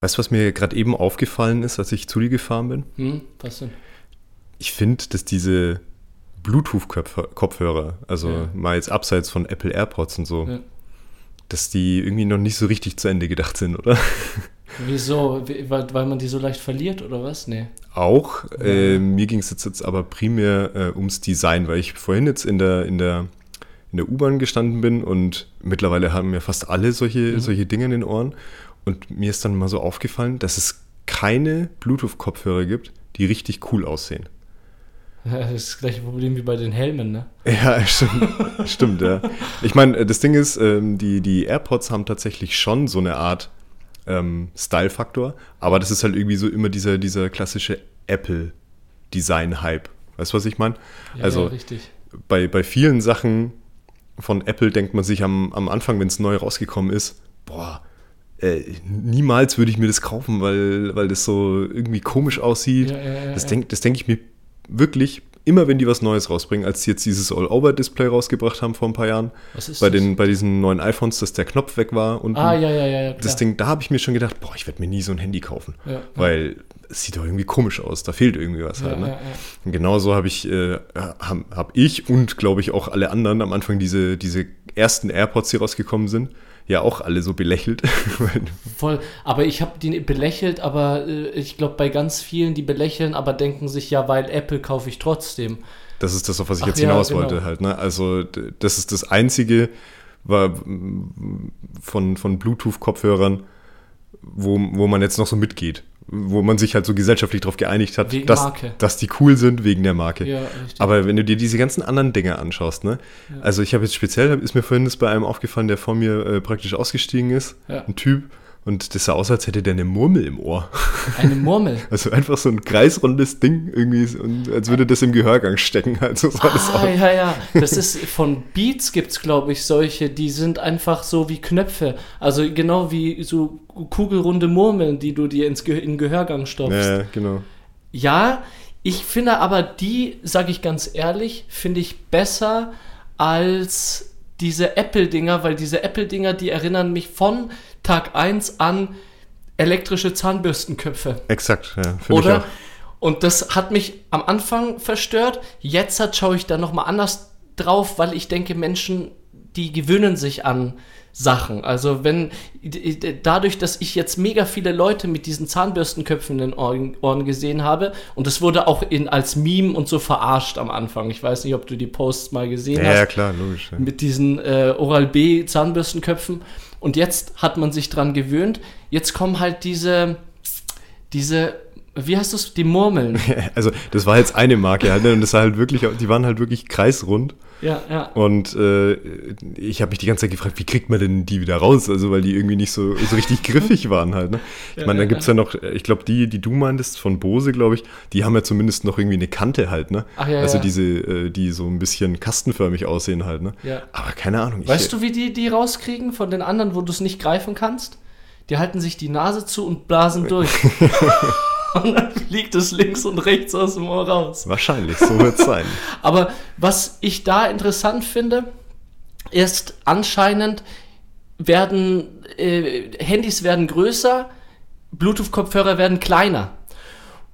Weißt du, was mir gerade eben aufgefallen ist, als ich zu dir gefahren bin? Hm, was denn? Ich finde, dass diese Bluetooth-Kopfhörer, also Ja. mal jetzt abseits von Apple AirPods und so, Ja. dass die irgendwie noch nicht so richtig zu Ende gedacht sind, oder? Wieso? Wie- Weil, man die so leicht verliert oder was? Nee. Auch. Äh, mir ging es jetzt, jetzt aber primär äh, ums Design, weil ich vorhin jetzt in der, in der, in der U-Bahn gestanden bin und mittlerweile haben ja fast alle solche, solche Dinge in den Ohren. Und mir ist dann mal so aufgefallen, dass es keine Bluetooth-Kopfhörer gibt, die richtig cool aussehen. Das ist das gleiche Problem wie bei den Helmen, ne? Ja, stimmt. stimmt, ja. Ich meine, das Ding ist, ähm, die, die AirPods haben tatsächlich schon so eine Art ähm, Style-Faktor, aber das ist halt irgendwie so immer dieser, dieser klassische Apple-Design-Hype. Weißt du, was ich meine? Ja, also ja, richtig. bei, bei vielen Sachen von Apple denkt man sich am, am Anfang, wenn es neu rausgekommen ist, boah, äh, niemals würde ich mir das kaufen, weil, weil das so irgendwie komisch aussieht. Ja, ja, ja, das denke denk ich mir wirklich immer, wenn die was Neues rausbringen, als sie jetzt dieses All-Over-Display rausgebracht haben vor ein paar Jahren, Was ist bei, das? den, bei diesen neuen iPhones, dass der Knopf weg war und Ah, ja, ja, ja, das. Ding, da habe ich mir schon gedacht, boah, ich werde mir nie so ein Handy kaufen, weil es sieht doch irgendwie komisch aus, da fehlt irgendwie was halt. Ne? Und genauso habe ich, äh, hab, hab ich und glaube ich auch alle anderen am Anfang diese, diese ersten AirPods, die rausgekommen sind, ja auch alle so belächelt. Voll. Aber ich habe die belächelt, aber äh, ich glaube, bei ganz vielen, die belächeln, aber denken sich, ja, weil Apple kaufe ich trotzdem. das ist das, auf was ich Ach jetzt ja, hinaus genau. wollte halt. Ne? Also das ist das Einzige war, von, von Bluetooth-Kopfhörern, wo, wo man jetzt noch so mitgeht. Wo man sich halt so gesellschaftlich darauf geeinigt hat, dass, dass die cool sind wegen der Marke. Ja. Aber wenn du dir diese ganzen anderen Dinge anschaust, ne? Also ich habe jetzt speziell, ist mir vorhin das bei einem aufgefallen, der vor mir äh, praktisch ausgestiegen ist, Ja. ein Typ, und das sah aus, als hätte der eine Murmel im Ohr. Eine Murmel. Also einfach so ein kreisrundes Ding irgendwie, und als würde das im Gehörgang stecken. Halt, so Ah, ja, ja. Das ist von Beats gibt es, glaube ich, solche, die sind einfach so wie Knöpfe. Also genau wie so kugelrunde Murmeln, die du dir ins Ge in den Gehörgang stopfst. Ja, genau. Ja, ich finde aber die, sage ich ganz ehrlich, finde ich besser als diese Apple-Dinger, weil diese Apple-Dinger, die erinnern mich von Tag 1 an elektrische Zahnbürstenköpfe. Exakt, ja, finde ich Oder? Und das hat mich am Anfang verstört. Jetzt hat, schaue ich da nochmal anders drauf, weil ich denke, Menschen, die gewöhnen sich an Sachen. Also wenn dadurch, dass ich jetzt mega viele Leute mit diesen Zahnbürstenköpfen in den Ohren, Ohren gesehen habe und das wurde auch in, als Meme und so verarscht am Anfang. Ich weiß nicht, ob du die Posts mal gesehen Ja, hast ja, klar, logisch. Ja. mit diesen äh, Oral-B Zahnbürstenköpfen. Und jetzt hat man sich dran gewöhnt. Jetzt kommen halt diese, diese, wie heißt das, die Murmeln. Also das war jetzt eine Marke halt, ne? und das war halt wirklich, die waren halt wirklich kreisrund. Ja, ja. Und äh, ich habe mich die ganze Zeit gefragt, wie kriegt man denn die wieder raus? Also, weil die irgendwie nicht so, so richtig griffig waren halt. Ne? Ich Ja, meine, ja, dann gibt's ja noch, äh, ich glaube, die, die du meintest von Bose, glaube ich, die haben ja zumindest noch irgendwie eine Kante halt, ne? Ach, ja, also ja. diese, äh, die so ein bisschen kastenförmig aussehen halt, ne? Ja. Aber keine Ahnung. ich- Weißt du, wie die die rauskriegen von den anderen, wo du es nicht greifen kannst? Die halten sich die Nase zu und blasen durch. Und dann fliegt es links und rechts aus dem Ohr raus. Wahrscheinlich, so wird's sein. Aber was ich da interessant finde, ist anscheinend werden äh, Handys werden größer, Bluetooth-Kopfhörer werden kleiner.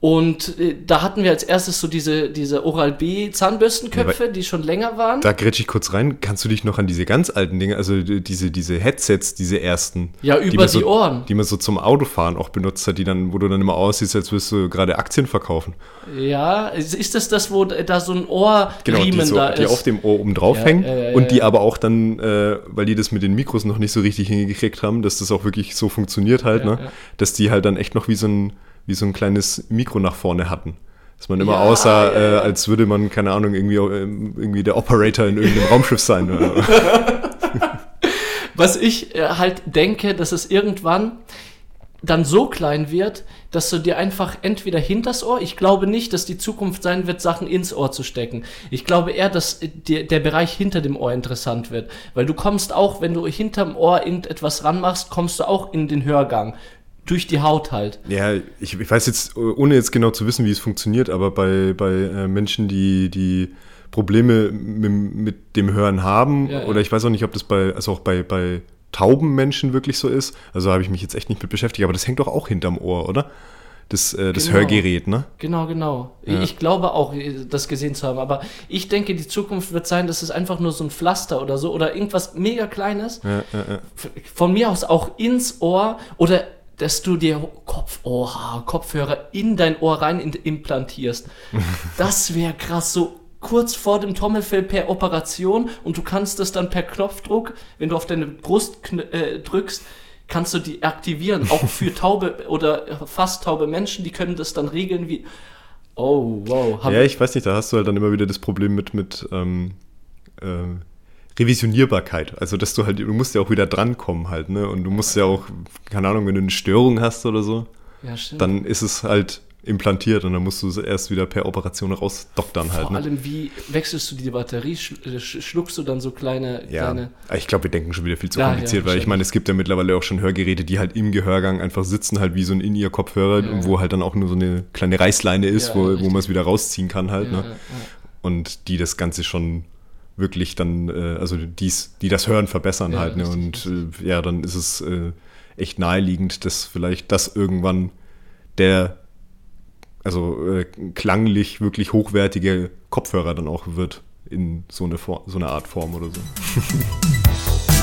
Und äh, da hatten wir als erstes so diese, diese Oral-B Zahnbürstenköpfe, die schon länger waren. Da grätsch ich kurz rein. Kannst du dich noch an diese ganz alten Dinge, also die- diese, diese Headsets, diese ersten, Ja, die über man die so, Ohren. die man so zum Autofahren auch benutzt hat, die dann, wo du dann immer aussiehst, als würdest du gerade Aktien verkaufen. Ja, ist das das, wo da so ein Ohrriemen Genau, die, so, da die ist? auf dem Ohr oben drauf Ja, hängen ja, und die aber auch dann, äh, weil die das mit den Mikros noch nicht so richtig hingekriegt haben, dass das auch wirklich so funktioniert halt, ne? dass die halt dann echt noch wie so ein, wie so ein kleines Mikro nach vorne hatten. Dass man immer Ja, aussah, ja. Äh, als würde man, keine Ahnung, irgendwie, ähm, irgendwie der Operator in irgendeinem Raumschiff sein. Was ich äh, halt denke, dass es irgendwann dann so klein wird, dass du dir einfach entweder hinters Ohr, ich glaube nicht, dass die Zukunft sein wird, Sachen ins Ohr zu stecken. Ich glaube eher, dass äh, der, der Bereich hinter dem Ohr interessant wird. Weil du kommst auch, wenn du hinterm Ohr irgendetwas ranmachst, kommst du auch in den Hörgang. Durch die Haut halt. Ja, ich, ich weiß jetzt, ohne jetzt genau zu wissen, wie es funktioniert, aber bei, bei äh, Menschen, die, die Probleme mit, dem Hören haben, Ja, ja. oder ich weiß auch nicht, ob das bei, also auch bei, bei tauben Menschen wirklich so ist. Also habe ich mich jetzt echt nicht mit beschäftigt, aber das hängt doch auch hinterm Ohr, oder? Das, äh, das Genau. Hörgerät, ne? Genau, genau. Ja. Ich glaube auch, äh, das gesehen zu haben. Aber ich denke, die Zukunft wird sein, dass es einfach nur so ein Pflaster oder so oder irgendwas mega Kleines. Von mir aus auch ins Ohr oder dass du dir Kopf, oha, Kopfhörer in dein Ohr rein in, implantierst. Das wäre krass, so kurz vor dem Trommelfell per Operation und du kannst das dann per Knopfdruck, wenn du auf deine Brust äh, drückst, kannst du die aktivieren. Auch für taube oder fast taube Menschen, die können das dann regeln wie. Oh, wow. Ja, ich weiß nicht, da hast du halt dann immer wieder das Problem mit, mit ähm, äh, Revisionierbarkeit. Also, dass du halt, du musst ja auch wieder drankommen halt, ne? Und du musst ja auch, keine Ahnung, wenn du eine Störung hast oder so, ja dann ist es halt implantiert und dann musst du es erst wieder per Operation rausdoktern halt, Vor ne? allem, wie wechselst du die Batterie? Äh, sch- Schluckst du dann so kleine, Ja, kleine. ich glaube, wir denken schon wieder viel zu Ja, kompliziert, ja, weil ich meine, es gibt ja mittlerweile auch schon Hörgeräte, die halt im Gehörgang einfach sitzen, halt wie so ein In-Ear-Kopfhörer, wo halt dann auch nur so eine kleine Reißleine ist, wo, wo man es wieder rausziehen kann halt, ne? und die das Ganze schon wirklich dann, äh, also dies, die das Hören verbessern Ja, halt, ne? Und äh, ja, dann ist es äh, echt naheliegend, dass vielleicht das irgendwann der, also äh, klanglich wirklich hochwertige Kopfhörer dann auch wird in so eine, For so eine Art Form oder so.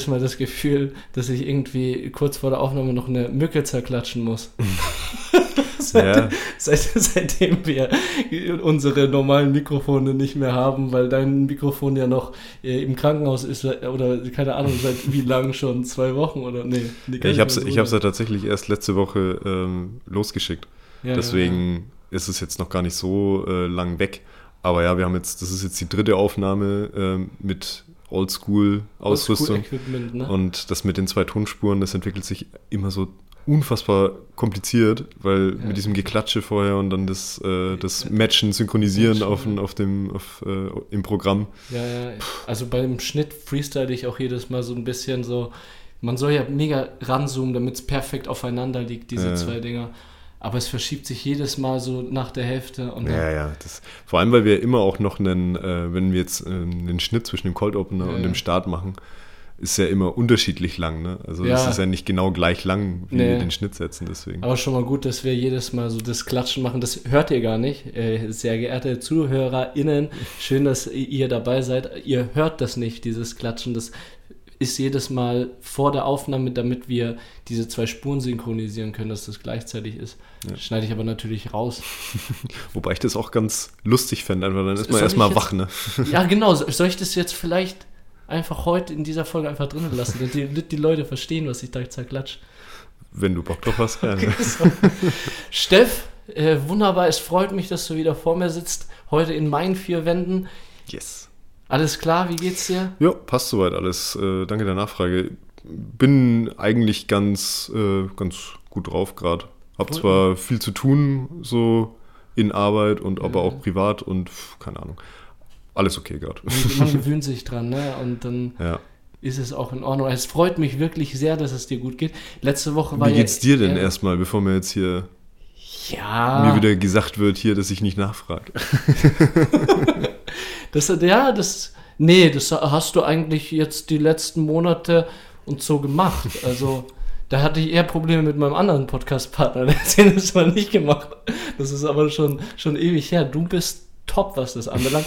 jedes Mal das Gefühl, dass ich irgendwie kurz vor der Aufnahme noch eine Mücke zerklatschen muss. Ja. Seit, seitdem wir unsere normalen Mikrofone nicht mehr haben, weil dein Mikrofon ja noch äh, im Krankenhaus ist äh, oder keine Ahnung, seit wie lang schon? Zwei Wochen oder? Nee, Ja, ich habe so ja tatsächlich erst letzte Woche ähm, losgeschickt. Ja, Deswegen ist es jetzt noch gar nicht so äh, lang weg. Aber ja, wir haben jetzt, das ist jetzt die dritte Aufnahme ähm, mit Oldschool-Ausrüstung. Equipment, ne? Und das mit den zwei Tonspuren, das entwickelt sich immer so unfassbar kompliziert, weil Ja. mit diesem Geklatsche vorher und dann das, äh, das Matchen, Synchronisieren Matchen, auf, ja. auf dem, auf, äh, im Programm. Ja, ja. Also beim Schnitt freestyle ich auch jedes Mal so ein bisschen so. Man soll ja mega ranzoomen, damit es perfekt aufeinander liegt, diese Ja. zwei Dinger. Aber es verschiebt sich jedes Mal so nach der Hälfte. Und Ja, ja. Das, vor allem, weil wir immer auch noch einen, äh, wenn wir jetzt äh, einen Schnitt zwischen dem Cold Opener Ja, und dem Start machen, ist ja immer unterschiedlich lang. Ne? Also Ja. es ist ja nicht genau gleich lang, wie Nee. wir den Schnitt setzen. Deswegen. Aber schon mal gut, dass wir jedes Mal so das Klatschen machen. Das hört ihr gar nicht. Äh, sehr geehrte ZuhörerInnen, schön, dass ihr dabei seid. Ihr hört das nicht, dieses Klatschen. Das ist jedes Mal vor der Aufnahme, damit wir diese zwei Spuren synchronisieren können, dass das gleichzeitig ist. Ja. Schneide ich aber natürlich raus. Wobei ich das auch ganz lustig fände, einfach dann ist man erstmal wach. Ne? Ja, genau. So- Soll ich das jetzt vielleicht einfach heute in dieser Folge einfach drinnen lassen, damit die, die Leute verstehen, was ich da zerklatsch? Wenn du Bock drauf hast. Ja, ne? Steff, äh, wunderbar. Es freut mich, dass du wieder vor mir sitzt. Heute in meinen vier Wänden. Yes. Alles klar, wie geht's dir? Ja, passt soweit alles. Äh, danke der Nachfrage. Bin eigentlich ganz, äh, ganz gut drauf gerade. Hab zwar viel zu tun, so in Arbeit und aber Ja. auch privat und pf, keine Ahnung. Alles okay gerade. Man, gewöhnt sich dran, ne? Und dann Ja. ist es auch in Ordnung. Es freut mich wirklich sehr, dass es dir gut geht. Letzte Woche war Wie ja- geht's dir denn ja, erstmal, bevor mir jetzt hier Ja. mir wieder gesagt wird, hier, dass ich nicht nachfrage? Das, ja, das. Nee, das hast du eigentlich jetzt die letzten Monate und so gemacht. Also, da hatte ich eher Probleme mit meinem anderen Podcast-Partner. Der hat den das mal nicht gemacht. Das ist aber schon, schon ewig her. Du bist top, was das anbelangt.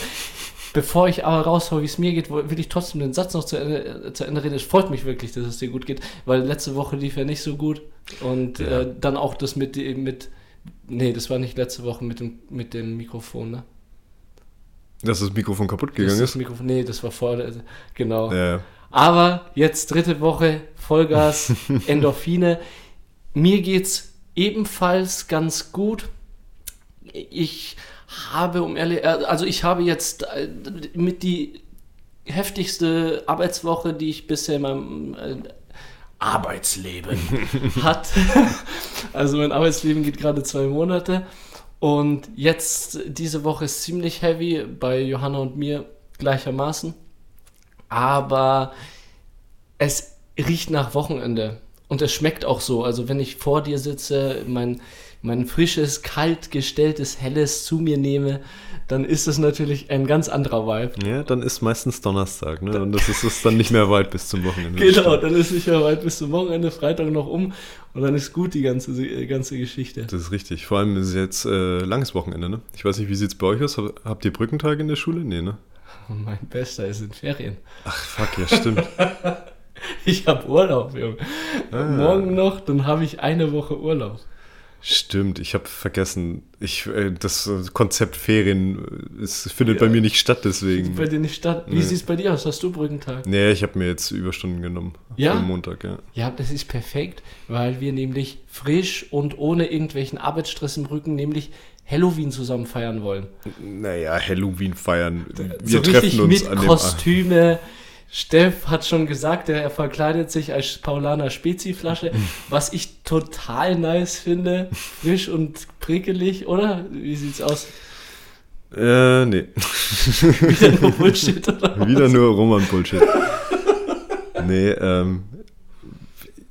Bevor ich aber raushau, wie es mir geht, will ich trotzdem den Satz noch zu Ende, zu Ende reden. Es freut mich wirklich, dass es dir gut geht, weil letzte Woche lief ja nicht so gut. Und Ja. äh, dann auch das mit, mit. Nee, das war nicht letzte Woche mit dem, mit dem Mikrofon, ne? Dass das Mikrofon kaputt gegangen ist Mikrofon. Nee, das war vor. der- Genau. Ja. Aber jetzt dritte Woche, Vollgas, Endorphine. Mir geht's ebenfalls ganz gut. Ich habe, um ehrlich, äh, also ich habe jetzt äh, mit die heftigste Arbeitswoche, die ich bisher in meinem äh, Arbeitsleben hat. also mein Arbeitsleben geht gerade zwei Monate. Und jetzt, diese Woche ist ziemlich heavy, bei Johanna und mir gleichermaßen. Aber es riecht nach Wochenende. Und es schmeckt auch so. Also wenn ich vor dir sitze, mein, mein frisches, kalt gestelltes, helles zu mir nehme, dann ist es natürlich ein ganz anderer Vibe. Ja, dann ist meistens Donnerstag, ne? Und das ist es dann nicht mehr weit bis zum Wochenende. Genau, dann ist nicht mehr weit bis zum Wochenende, Freitag noch um und dann ist gut die ganze, die ganze Geschichte. Das ist richtig. Vor allem ist es jetzt äh, langes Wochenende, ne? Ich weiß nicht, wie sieht es bei euch aus? Habt ihr Brückentage in der Schule? Nee, ne? Mein Bester ist in Ferien. Ach, fuck, ja, stimmt. ich habe Urlaub, Junge. Ah. Morgen noch, dann habe ich eine Woche Urlaub. Stimmt, ich habe vergessen, ich, äh, das Konzept Ferien es findet ja. bei mir nicht statt, deswegen. Bei dir nicht statt? Wie nee. sieht es bei dir aus? Hast du Brückentag? Nee, ich habe mir jetzt Überstunden genommen. Ja? Am Montag, ja. Ja, das ist perfekt, weil wir nämlich frisch und ohne irgendwelchen Arbeitsstress im Rücken nämlich Halloween zusammen feiern wollen. Naja, Halloween feiern. Wir so treffen uns mit an dem Kostüme, Steff hat schon gesagt, er verkleidet sich als Paulaner Spezi-Flasche, was ich total nice finde. Frisch und prickelig, oder? Wie sieht's aus? Äh, nee. Wieder nur Bullshit, oder? Wieder nur Roman-Bullshit. nee, ähm,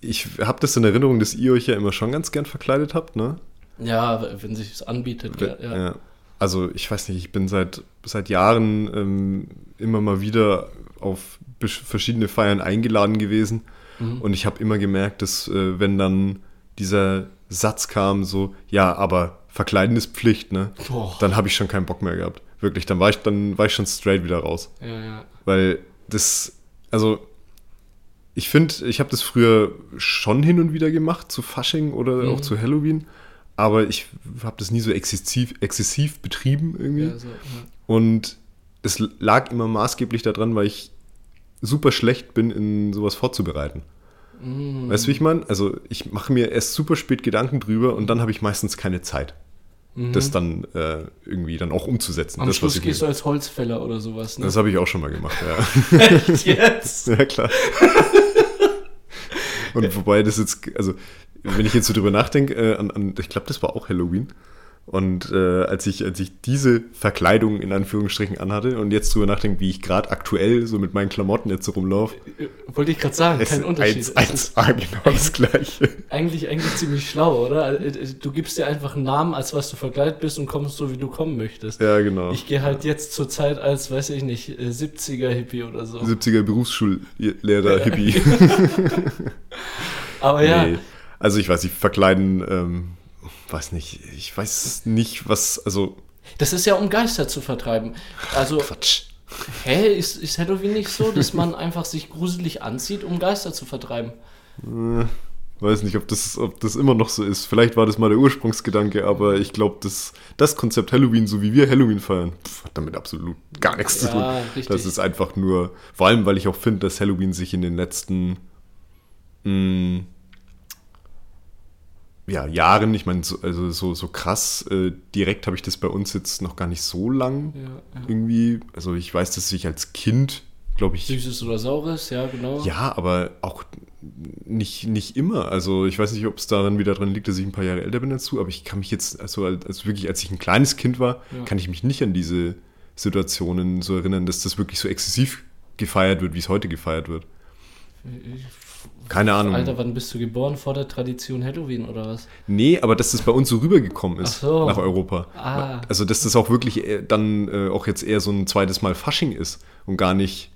ich habe das in Erinnerung, dass ihr euch ja immer schon ganz gern verkleidet habt, ne? Ja, wenn sich es anbietet, ja, ja. ja. Also ich weiß nicht, ich bin seit, seit Jahren ähm, immer mal wieder auf verschiedene Feiern eingeladen gewesen. Mhm. Und ich habe immer gemerkt, dass äh, wenn dann dieser Satz kam, so, ja, aber verkleiden ist Pflicht, ne? Oh. Dann habe ich schon keinen Bock mehr gehabt. Wirklich, dann war ich, dann war ich schon straight wieder raus. Ja, ja. Weil das, also ich finde, ich habe das früher schon hin und wieder gemacht, zu Fasching oder mhm. auch zu Halloween, aber ich habe das nie so exzessiv, exzessiv betrieben irgendwie. Ja, so, ja. Und es lag immer maßgeblich daran, weil ich super schlecht bin, in sowas vorzubereiten. Mm. Weißt du, wie ich meine? Also ich mache mir erst super spät Gedanken drüber und dann habe ich meistens keine Zeit, mhm. das dann äh, irgendwie dann auch umzusetzen. Am das, Schluss gehst du als Holzfäller oder sowas. Ne? Das habe ich auch schon mal gemacht, ja. Echt jetzt? ja, klar. und wobei das jetzt, also wenn ich jetzt so drüber nachdenke, äh, an, an, ich glaube, das war auch Halloween. Und äh, als, ich, als ich diese Verkleidung in Anführungsstrichen anhatte und jetzt drüber nachdenke, wie ich gerade aktuell so mit meinen Klamotten jetzt so rumlaufe. Äh, wollte ich gerade sagen, kein Unterschied. 1, 1A, genau das gleiche. Eigentlich, eigentlich ziemlich schlau, oder? Äh, äh, du gibst dir einfach einen Namen, als was du verkleidet bist und kommst so, wie du kommen möchtest. Ja, genau. Ich gehe halt jetzt zur Zeit als, weiß ich nicht, 70er-Hippie oder so. 70er Berufsschullehrer-Hippie. Aber ja. Nee. Also ich weiß nicht, verkleiden... Ähm, weiß nicht, ich weiß nicht, was, also. Das ist ja, um Geister zu vertreiben. Also. Quatsch. Hä, ist, ist Halloween nicht so, dass man einfach sich gruselig anzieht, um Geister zu vertreiben? Äh, weiß nicht, ob das, ob das immer noch so ist. Vielleicht war das mal der Ursprungsgedanke, aber ich glaube, das, das Konzept Halloween, so wie wir Halloween feiern, pf, hat damit absolut gar nichts ja, zu tun. Richtig. Das ist einfach nur, vor allem, weil ich auch finde, dass Halloween sich in den letzten mh, hm, ja, Jahren, ich meine, so, also so, so krass, äh, direkt habe ich das bei uns jetzt noch gar nicht so lang ja, ja. irgendwie. Also ich weiß, dass ich als Kind, glaube ich. Süßes oder Saures, ja, genau. Ja, aber auch nicht, nicht immer. Also ich weiß nicht, ob es daran wieder dran liegt, dass ich ein paar Jahre älter bin dazu, aber ich kann mich jetzt, also als wirklich, als ich ein kleines Kind war, ja. kann ich mich nicht an diese Situationen so erinnern, dass das wirklich so exzessiv gefeiert wird, wie es heute gefeiert wird. Ich keine Ahnung. Alter, wann bist du geboren? Vor der Tradition Halloween oder was? Nee, aber dass das bei uns so rübergekommen ist so. nach Europa. Ah. Also, dass das auch wirklich dann äh, auch jetzt eher so ein zweites Mal Fasching ist und gar nicht.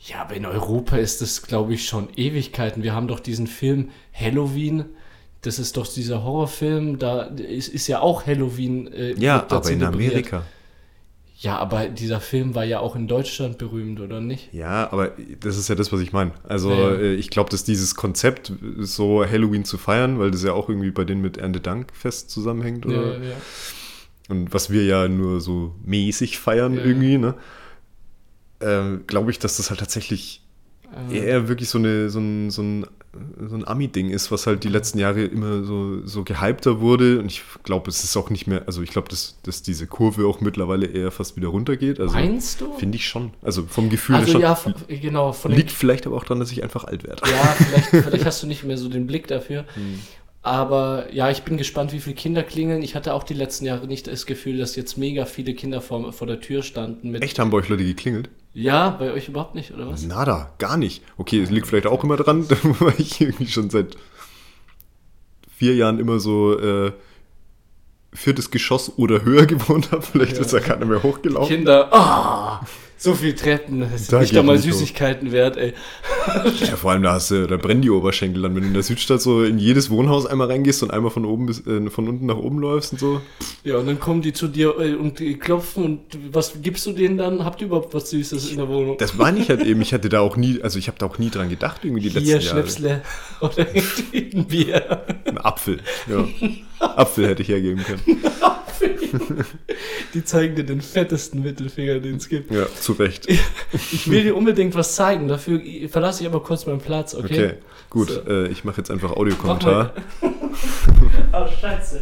Ja, aber in Europa ist das, glaube ich, schon Ewigkeiten. Wir haben doch diesen Film Halloween. Das ist doch dieser Horrorfilm. Da ist, ist ja auch Halloween. Äh, ja, aber in Amerika. Ja, aber dieser Film war ja auch in Deutschland berühmt, oder nicht? Ja, aber das ist ja das, was ich meine. Also ja. Äh, ich glaube, dass dieses Konzept, so Halloween zu feiern, weil das ja auch irgendwie bei denen mit Erntedankfest zusammenhängt, oder? Ja, ja. Und was wir ja nur so mäßig feiern irgendwie, ne? Äh, glaube ich, dass das halt tatsächlich Äh, eher wirklich so, eine, so ein, so ein, so ein Ami-Ding ist, was halt die letzten Jahre immer so, so gehypter wurde. Und ich glaube, es ist auch nicht mehr, also ich glaube, dass, dass diese Kurve auch mittlerweile eher fast wieder runtergeht. Also Meinst du? finde ich schon. Also vom Gefühl Also schon. ja, genau. Liegt vielleicht aber auch daran, dass ich einfach alt werde. Ja, vielleicht, vielleicht hast du nicht mehr so den Blick dafür. Hm. Aber ja, ich bin gespannt, wie viele Kinder klingeln. Ich hatte auch die letzten Jahre nicht das Gefühl, dass jetzt mega viele Kinder vor, vor der Tür standen. Mit Echt, haben bei euch Leute geklingelt? Ja, bei euch überhaupt nicht, oder was? Nada, gar nicht. Okay, es liegt vielleicht auch immer dran, weil ich irgendwie schon seit vier Jahren immer so äh, viertes Geschoss oder höher gewohnt habe. Vielleicht Ja. ist da keiner mehr hochgelaufen. Kinder, ah, so viel Treppen, das ist Da nicht einmal hoch. Süßigkeiten wert, ey. Ja, vor allem da hast du, da brennen die Oberschenkel dann, wenn du in der Südstadt so in jedes Wohnhaus einmal reingehst und einmal von oben bis, äh, von unten nach oben läufst und so. Ja, und dann kommen die zu dir äh, und die klopfen und was gibst du denen dann? Habt ihr überhaupt was Süßes in der Wohnung? Das war nicht halt eben, ich hatte da auch nie, also ich habe da auch nie dran gedacht, irgendwie die Hier, letzten Jahre. Schnäpsle oder ein Bier. Ein Apfel, ja. Apfel hätte ich hergeben können. Die zeigen dir den fettesten Mittelfinger, den es gibt. Ja, zu Recht. Ich will dir unbedingt was zeigen, dafür verlasse ich aber kurz meinen Platz, okay? Okay, gut. So. Äh, ich mache jetzt einfach Audiokommentar. Oh, scheiße.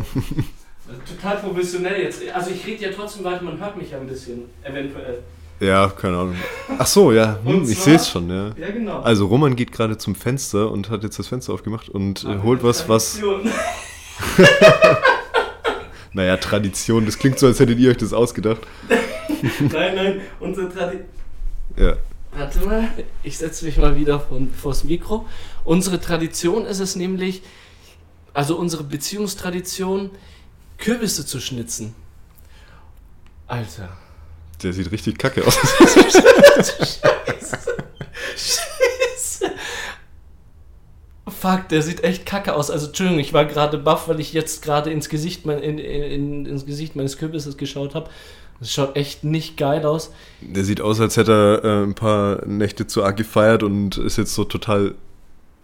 Total professionell jetzt. Also ich rede ja trotzdem weiter, man hört mich ja ein bisschen, eventuell. Ja, keine Ahnung. Ach so, ja, hm, ich sehe es schon, ja. Ja, genau. Also Roman geht gerade zum Fenster und hat jetzt das Fenster aufgemacht und äh, holt was, was. Naja, Tradition, das klingt so, als hättet ihr euch das ausgedacht. nein, nein, unsere Tradition. Ja, Warte mal, ich setze mich mal wieder von, vors Mikro. Unsere Tradition ist es nämlich, also unsere Beziehungstradition, Kürbisse zu schnitzen. Alter. der sieht richtig kacke aus. Scheiße. Fuck, der sieht echt kacke aus. Also, Entschuldigung, ich war gerade baff, weil ich jetzt gerade ins Gesicht, mein, in, in, ins Gesicht meines Kürbisses geschaut habe. Das schaut echt nicht geil aus. Der sieht aus, als hätte er äh, ein paar Nächte zu arg gefeiert und ist jetzt so total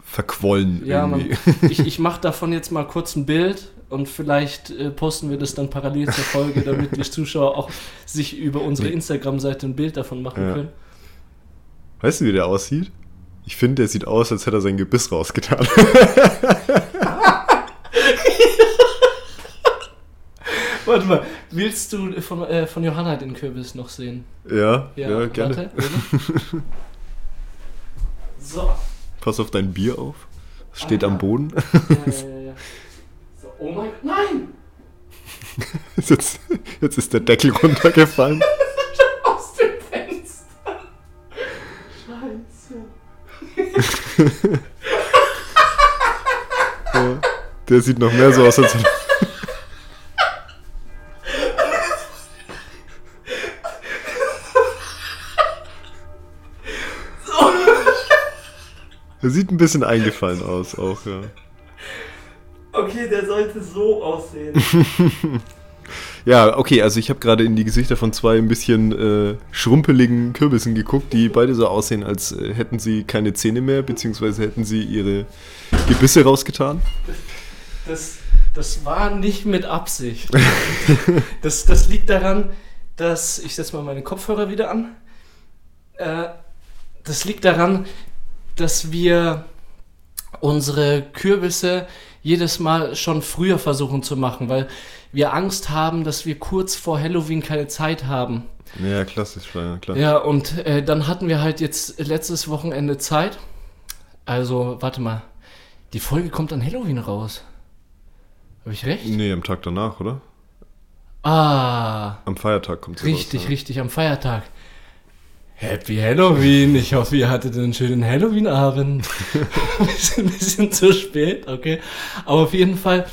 verquollen Ja, man, irgendwie. ich, ich mache davon jetzt mal kurz ein Bild und vielleicht äh, posten wir das dann parallel zur Folge, damit die Zuschauer auch sich über unsere. Instagram-Seite ein Bild davon machen Ja. können. Weißt du, wie der aussieht? Ich finde, der sieht aus, als hätte er sein Gebiss rausgetan. Warte mal, willst du von, äh, von Johanna den Kürbis noch sehen? ja, ja, gerne. Warte, so. Pass auf dein Bier auf. Es steht Ah, am ja. Boden. Ja, ja, ja, ja. So, oh mein Gott, nein! Jetzt, jetzt ist der Deckel runtergefallen. Ja. Der sieht noch mehr so aus, als Er sieht ein bisschen eingefallen aus, auch, ja. Okay, der sollte so aussehen. Ja, okay, also ich habe gerade in die Gesichter von zwei ein bisschen äh, schrumpeligen Kürbissen geguckt, die beide so aussehen, als äh, hätten sie keine Zähne mehr, beziehungsweise hätten sie ihre Gebisse rausgetan. Das, das war nicht mit Absicht. Das, das liegt daran, dass. Ich setze mal meine Kopfhörer wieder an. Äh, das liegt daran, dass wir unsere Kürbisse jedes Mal schon früher versuchen zu machen, weil wir Angst haben, dass wir kurz vor Halloween keine Zeit haben. Ja, klassisch, ja, klar. Ja, und äh, dann hatten wir halt jetzt letztes Wochenende Zeit. Also, warte mal. Die Folge kommt an Halloween raus. Habe ich recht? Nee, am Tag danach, oder? Ah, Am Feiertag kommt sie richtig, raus, ja. richtig, am Feiertag. Happy Halloween. Ich hoffe, ihr hattet einen schönen Halloween-Abend. Wir sind ein bisschen zu spät, okay. Aber auf jeden Fall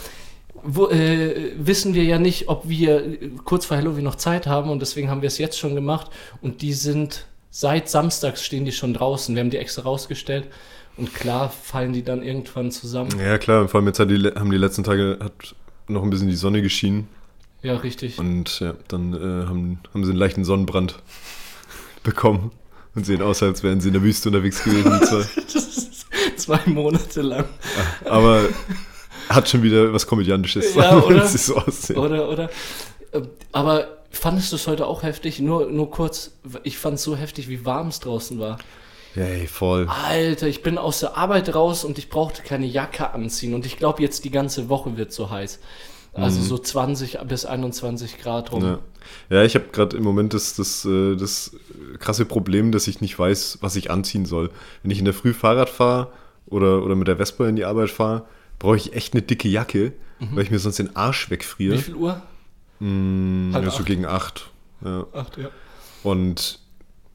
wo, äh, wissen wir ja nicht, ob wir kurz vor Halloween noch Zeit haben und deswegen haben wir es jetzt schon gemacht. Und die sind seit Samstags stehen die schon draußen. Wir haben die extra rausgestellt und klar fallen die dann irgendwann zusammen. Ja, klar, vor allem jetzt die, haben die letzten Tage hat noch ein bisschen die Sonne geschienen Ja, richtig. und ja, dann äh, haben, haben sie einen leichten Sonnenbrand bekommen und sehen aus, als wären sie in der Wüste unterwegs gewesen. zwei. Das ist zwei Monate lang. Aber hat schon wieder was Komödiantisches, Ja, oder? sie so aussehen. Oder, oder? Äh, Aber fandest du es heute auch heftig? Nur, nur kurz, ich fand es so heftig, wie warm es draußen war. Hey, voll. Alter, ich bin aus der Arbeit raus und ich brauchte keine Jacke anziehen. Und ich glaube, jetzt die ganze Woche wird so heiß. Also so 20 bis 21 Grad rum. Mhm. Ja, ja ich habe gerade im Moment das, das, äh, das krasse Problem, dass ich nicht weiß, was ich anziehen soll. Wenn ich in der Früh Fahrrad fahre oder, oder mit der Vespa in die Arbeit fahre, brauche ich echt eine dicke Jacke, weil ich mir sonst den Arsch wegfriere. Wie viel Uhr? Mm, Halb ja, so acht. gegen acht. Ja. Acht, ja. Und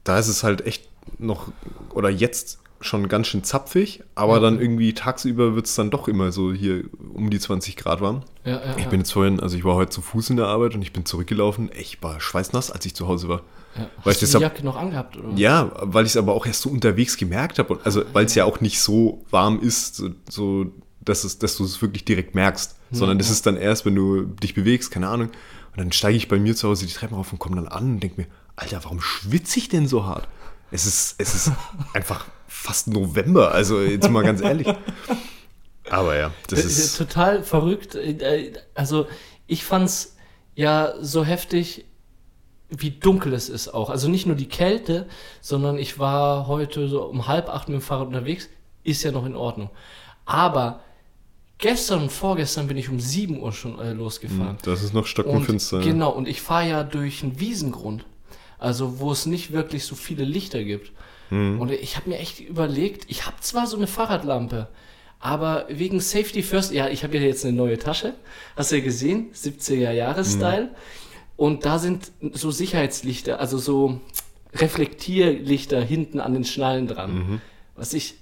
da ist es halt echt noch, oder jetzt schon ganz schön zapfig, aber dann irgendwie tagsüber wird es dann doch immer so hier um die 20 Grad warm. Ja, ja, Ich bin jetzt vorhin, also ich war heute zu Fuß in der Arbeit und ich bin zurückgelaufen. Ich war schweißnass, als ich zu Hause war. ja. Weil Hast ich du die Jacke noch angehabt, oder? Ja, weil ich es aber auch erst so unterwegs gemerkt habe. Also, weil es ja auch nicht so warm ist, so, so dass, es, dass du es wirklich direkt merkst. Sondern das ist dann erst, wenn du dich bewegst, keine Ahnung. Und dann steige ich bei mir zu Hause die Treppen rauf und komme dann an und denke mir, Alter, warum schwitze ich denn so hart? Es ist, es ist einfach fast November, also jetzt mal ganz ehrlich. Aber ja, das Äh, ist. total verrückt. Äh, Also ich fand's ja so heftig, wie dunkel es ist auch. Also nicht nur die Kälte, sondern ich war heute so um halb acht mit dem Fahrrad unterwegs. Ist ja noch in Ordnung. Aber gestern und vorgestern bin ich um 7 Uhr schon äh, losgefahren. Das ist noch Und, stockenfinster. genau, und ich fahre ja durch einen Wiesengrund. Also wo es nicht wirklich so viele Lichter gibt. Mhm. Und ich habe mir echt überlegt, ich habe zwar so eine Fahrradlampe, aber wegen Safety First, ja, ich habe ja jetzt eine neue Tasche, hast du ja gesehen, 70er Jahre Style. Und da sind so Sicherheitslichter, also so Reflektierlichter hinten an den Schnallen dran. Was ich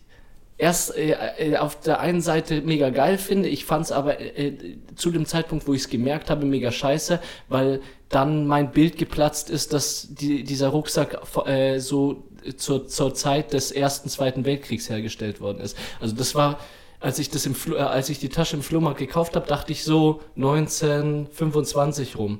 erst äh, äh, auf der einen Seite mega geil finde, ich fand es aber äh, äh, zu dem Zeitpunkt, wo ich es gemerkt habe, mega scheiße, weil dann mein Bild geplatzt ist, dass die, dieser Rucksack äh, so zur, zur Zeit des Ersten, Zweiten Weltkriegs hergestellt worden ist. Also das war, als ich das im Flo, äh, als ich die Tasche im Flohmarkt gekauft habe, dachte ich so 1925 rum.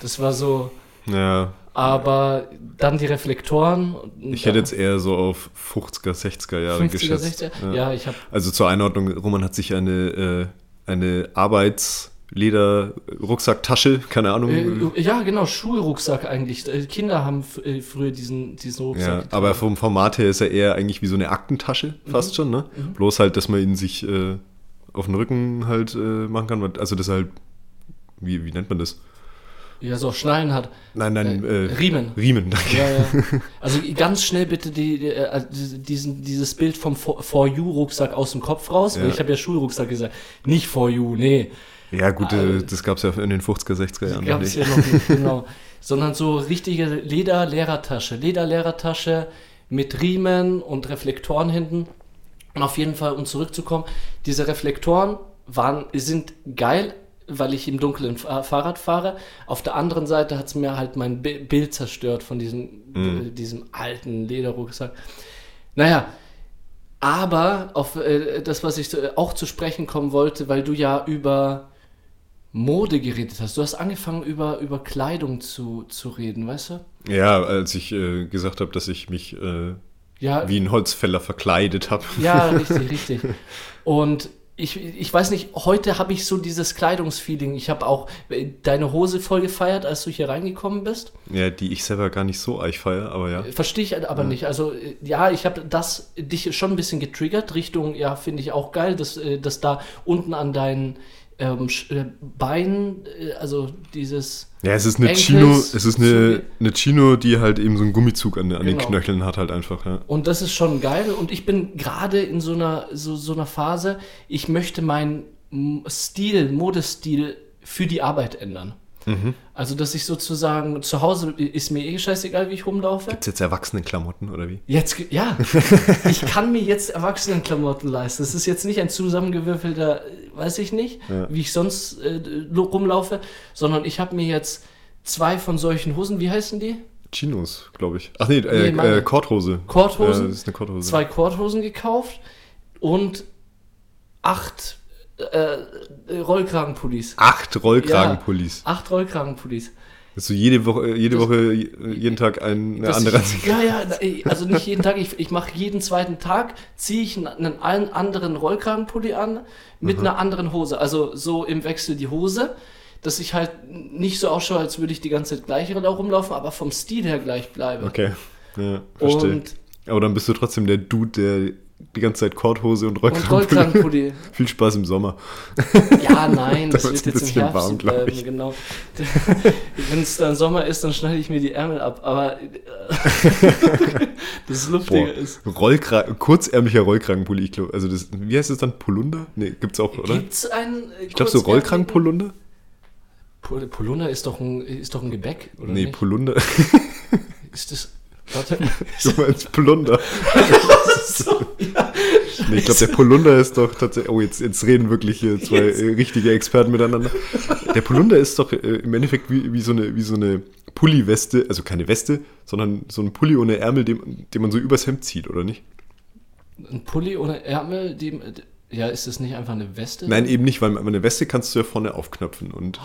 Das war so, Ja, aber dann die Reflektoren. ich hätte jetzt eher so auf 50er, 60er Jahre 50er, geschätzt. 60er. Ja, ich habe Also zur Einordnung, Roman hat sich eine, äh, eine Arbeitsleder-Rucksacktasche, keine Ahnung. Äh, ja, genau, Schulrucksack eigentlich. Äh, Kinder haben äh, früher diesen, diesen Rucksack. ja, aber vom Format her ist er eher eigentlich wie so eine Aktentasche, fast schon, ne? Bloß halt, dass man ihn sich äh, auf den Rücken halt äh, machen kann. Also das halt, wie, wie nennt man das? Ja, so Schnallen hat. Nein, nein, Äh, äh, Riemen. Riemen, danke. Ja, ja. Also ganz schnell bitte die, die, äh, diesen, dieses Bild vom For You-Rucksack aus dem Kopf raus. Weil Ja. ich habe ja Schulrucksack gesagt. Nicht For You, nee. Ja, gut, äh, das gab es ja in den 50er, 60er Jahren Gab es ja noch nicht, genau. Sondern so richtige Leder-Lehrertasche. Leder-Lehrertasche mit Riemen und Reflektoren hinten. Und auf jeden Fall, um zurückzukommen, diese Reflektoren waren, sind geil, weil ich im Dunkeln Fa- Fahrrad fahre. Auf der anderen Seite hat es mir halt mein Bi- Bild zerstört von diesem, äh, diesem alten Lederrucksack. Naja, aber auf äh, das, was ich äh, auch zu sprechen kommen wollte, weil du ja über Mode geredet hast. Du hast angefangen, über, über Kleidung zu, zu reden, weißt du? Ja, als ich äh, gesagt habe, dass ich mich äh, Ja, wie ein Holzfäller verkleidet habe. ja richtig, richtig. Und ich, ich weiß nicht, heute habe ich so dieses Kleidungsfeeling. Ich habe auch äh, deine Hose voll gefeiert, als du hier reingekommen bist. Ja, die ich selber gar nicht so eich feier, aber ja. Verstehe ich aber nicht. Also, äh, ja, ich habe das dich schon ein bisschen getriggert. Richtung, ja, finde ich auch geil, dass, äh, dass da unten an deinen ähm, äh, Beinen, äh, also dieses. Ja, es ist eine Ankles, Chino, es ist eine, eine Chino, die halt eben so einen Gummizug an, an den Genau. Knöcheln hat halt einfach, ja. Und das ist schon geil. Und ich bin gerade in so einer, so, so einer Phase, ich möchte meinen Stil, Modestil für die Arbeit ändern. Mhm. Also, dass ich sozusagen zu Hause ist mir eh scheißegal, wie ich rumlaufe. Gibt's jetzt Erwachsenenklamotten oder wie? Jetzt, ja, ich kann mir jetzt Erwachsenenklamotten leisten. Das ist jetzt nicht ein zusammengewürfelter, weiß ich nicht, Ja. wie ich sonst äh, rumlaufe, sondern ich habe mir jetzt zwei von solchen Hosen, wie heißen die? Chinos, glaube ich. Ach nee, Nee, äh, meine- äh, Korthose. Korthosen? Ja, das ist eine Korthose. Zwei Korthosen gekauft und acht äh, Rollkragenpullis. Acht Rollkragenpullis. Acht Rollkragenpullis. Dass du jede Woche, äh, jede Das- Woche, äh, jeden Tag ein, eine andere ich, ja, ja, also nicht jeden Tag, ich, ich mache jeden zweiten Tag, ziehe ich einen, einen anderen Rollkragenpulli an mit einer anderen Hose. Also so im Wechsel die Hose, dass ich halt nicht so ausschaue, als würde ich die ganze Zeit gleich rumlaufen, aber vom Stil her gleich bleibe. Okay, ja, verstehe. Und Aber dann bist du trotzdem der Dude, der die ganze Zeit Korthose und Rollkragenpulli. Viel Spaß im Sommer. Ja, nein, das Da wird wird's ein jetzt im bisschen Herbst warm, bleiben, ich. genau. Wenn es dann Sommer ist, dann schneide ich mir die Ärmel ab, aber äh, das Luftige ist. Rollkragen, kurzärmlicher Rollkragenpulli, ich glaube, also das, wie heißt das dann? Polunder? Nee, gibt's auch, oder? Gibt's einen äh, ich glaube so Rollkragenpolunder? Pol Polunder ist doch ein ist doch ein Gebäck, oder Nee, nicht? Polunder. Ist das Warte. du meinst Polunder. so, ja. Nee, ich glaube, der Polunder ist doch tatsächlich. Oh, jetzt, jetzt reden wirklich hier zwei Jetzt. äh, richtige Experten miteinander. Der Polunder ist doch äh, im Endeffekt wie, wie so eine, wie so eine Pulli-Weste, also keine Weste, sondern so ein Pulli ohne Ärmel, den, den man so übers Hemd zieht, oder nicht? Ein Pulli ohne Ärmel, die, ja, ist das nicht einfach eine Weste? Nein, eben nicht, weil eine Weste kannst du ja vorne aufknöpfen und.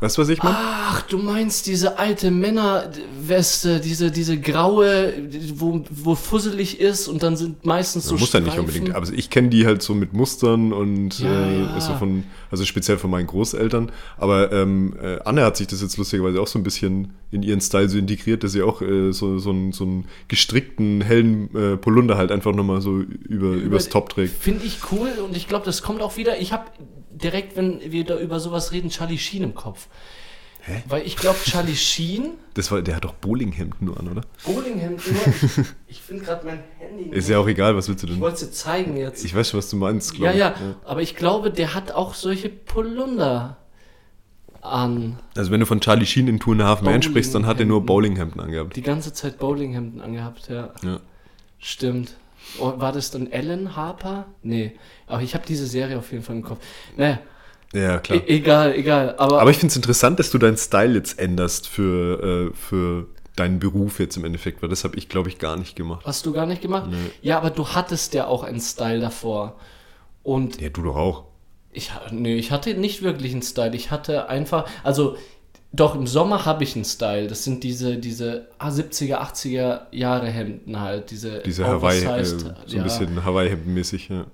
Weißt du, was ich meine? Ach, du meinst diese alte Männerweste, diese, diese graue, wo, wo fusselig ist und dann sind meistens so muss ja nicht unbedingt. Aber ich kenne die halt so mit Mustern und Ja, äh, ja. so von, also speziell von meinen Großeltern. Aber ähm, äh, Anne hat sich das jetzt lustigerweise auch so ein bisschen in ihren Style so integriert, dass sie auch äh, so, so, einen, so einen gestrickten, hellen äh, Polunder halt einfach nochmal so über, übers Top trägt. Finde ich cool und ich glaube, das kommt auch wieder. Ich habe direkt, wenn wir da über sowas reden, Charlie Sheen im Kopf. Hä? Weil ich glaube, Charlie Sheen, Das war, der hat doch Bowlinghemden nur an, oder? Bowlinghemd nur. Ich, ich finde gerade mein Handy. Ist ja auch egal, was willst du Ich denn? wollte es dir zeigen jetzt. Ich weiß schon, was du meinst, ja, glaube ja, aber ich glaube, der hat auch solche Polunder an. Also wenn du von Charlie Sheen in Two and a Half Man sprichst, dann hat er nur Bowlinghemden. Bowlinghemden angehabt. Die ganze Zeit Bowlinghemden angehabt, ja. Ja. Stimmt. Oh, war das dann Ellen Harper? Nee. Aber ich habe diese Serie auf jeden Fall im Kopf. Naja, ja, klar. e egal, egal. Aber, Aber ich finde es interessant, dass du deinen Style jetzt änderst für, äh, für deinen Beruf jetzt im Endeffekt, weil das habe ich, glaube ich, gar nicht gemacht. hast du gar nicht gemacht? Ja, aber du hattest ja auch einen Style davor. Und Ja, du doch auch. ich, nee, ich hatte nicht wirklich einen Style. Ich hatte einfach, also doch im Sommer habe ich einen Style. Das sind diese, diese ah, 70er, 80er Jahre Hemden halt. Diese, Diese Hawaii, äh, so ein ja. bisschen Hawaii-Hemden-mäßig, ja.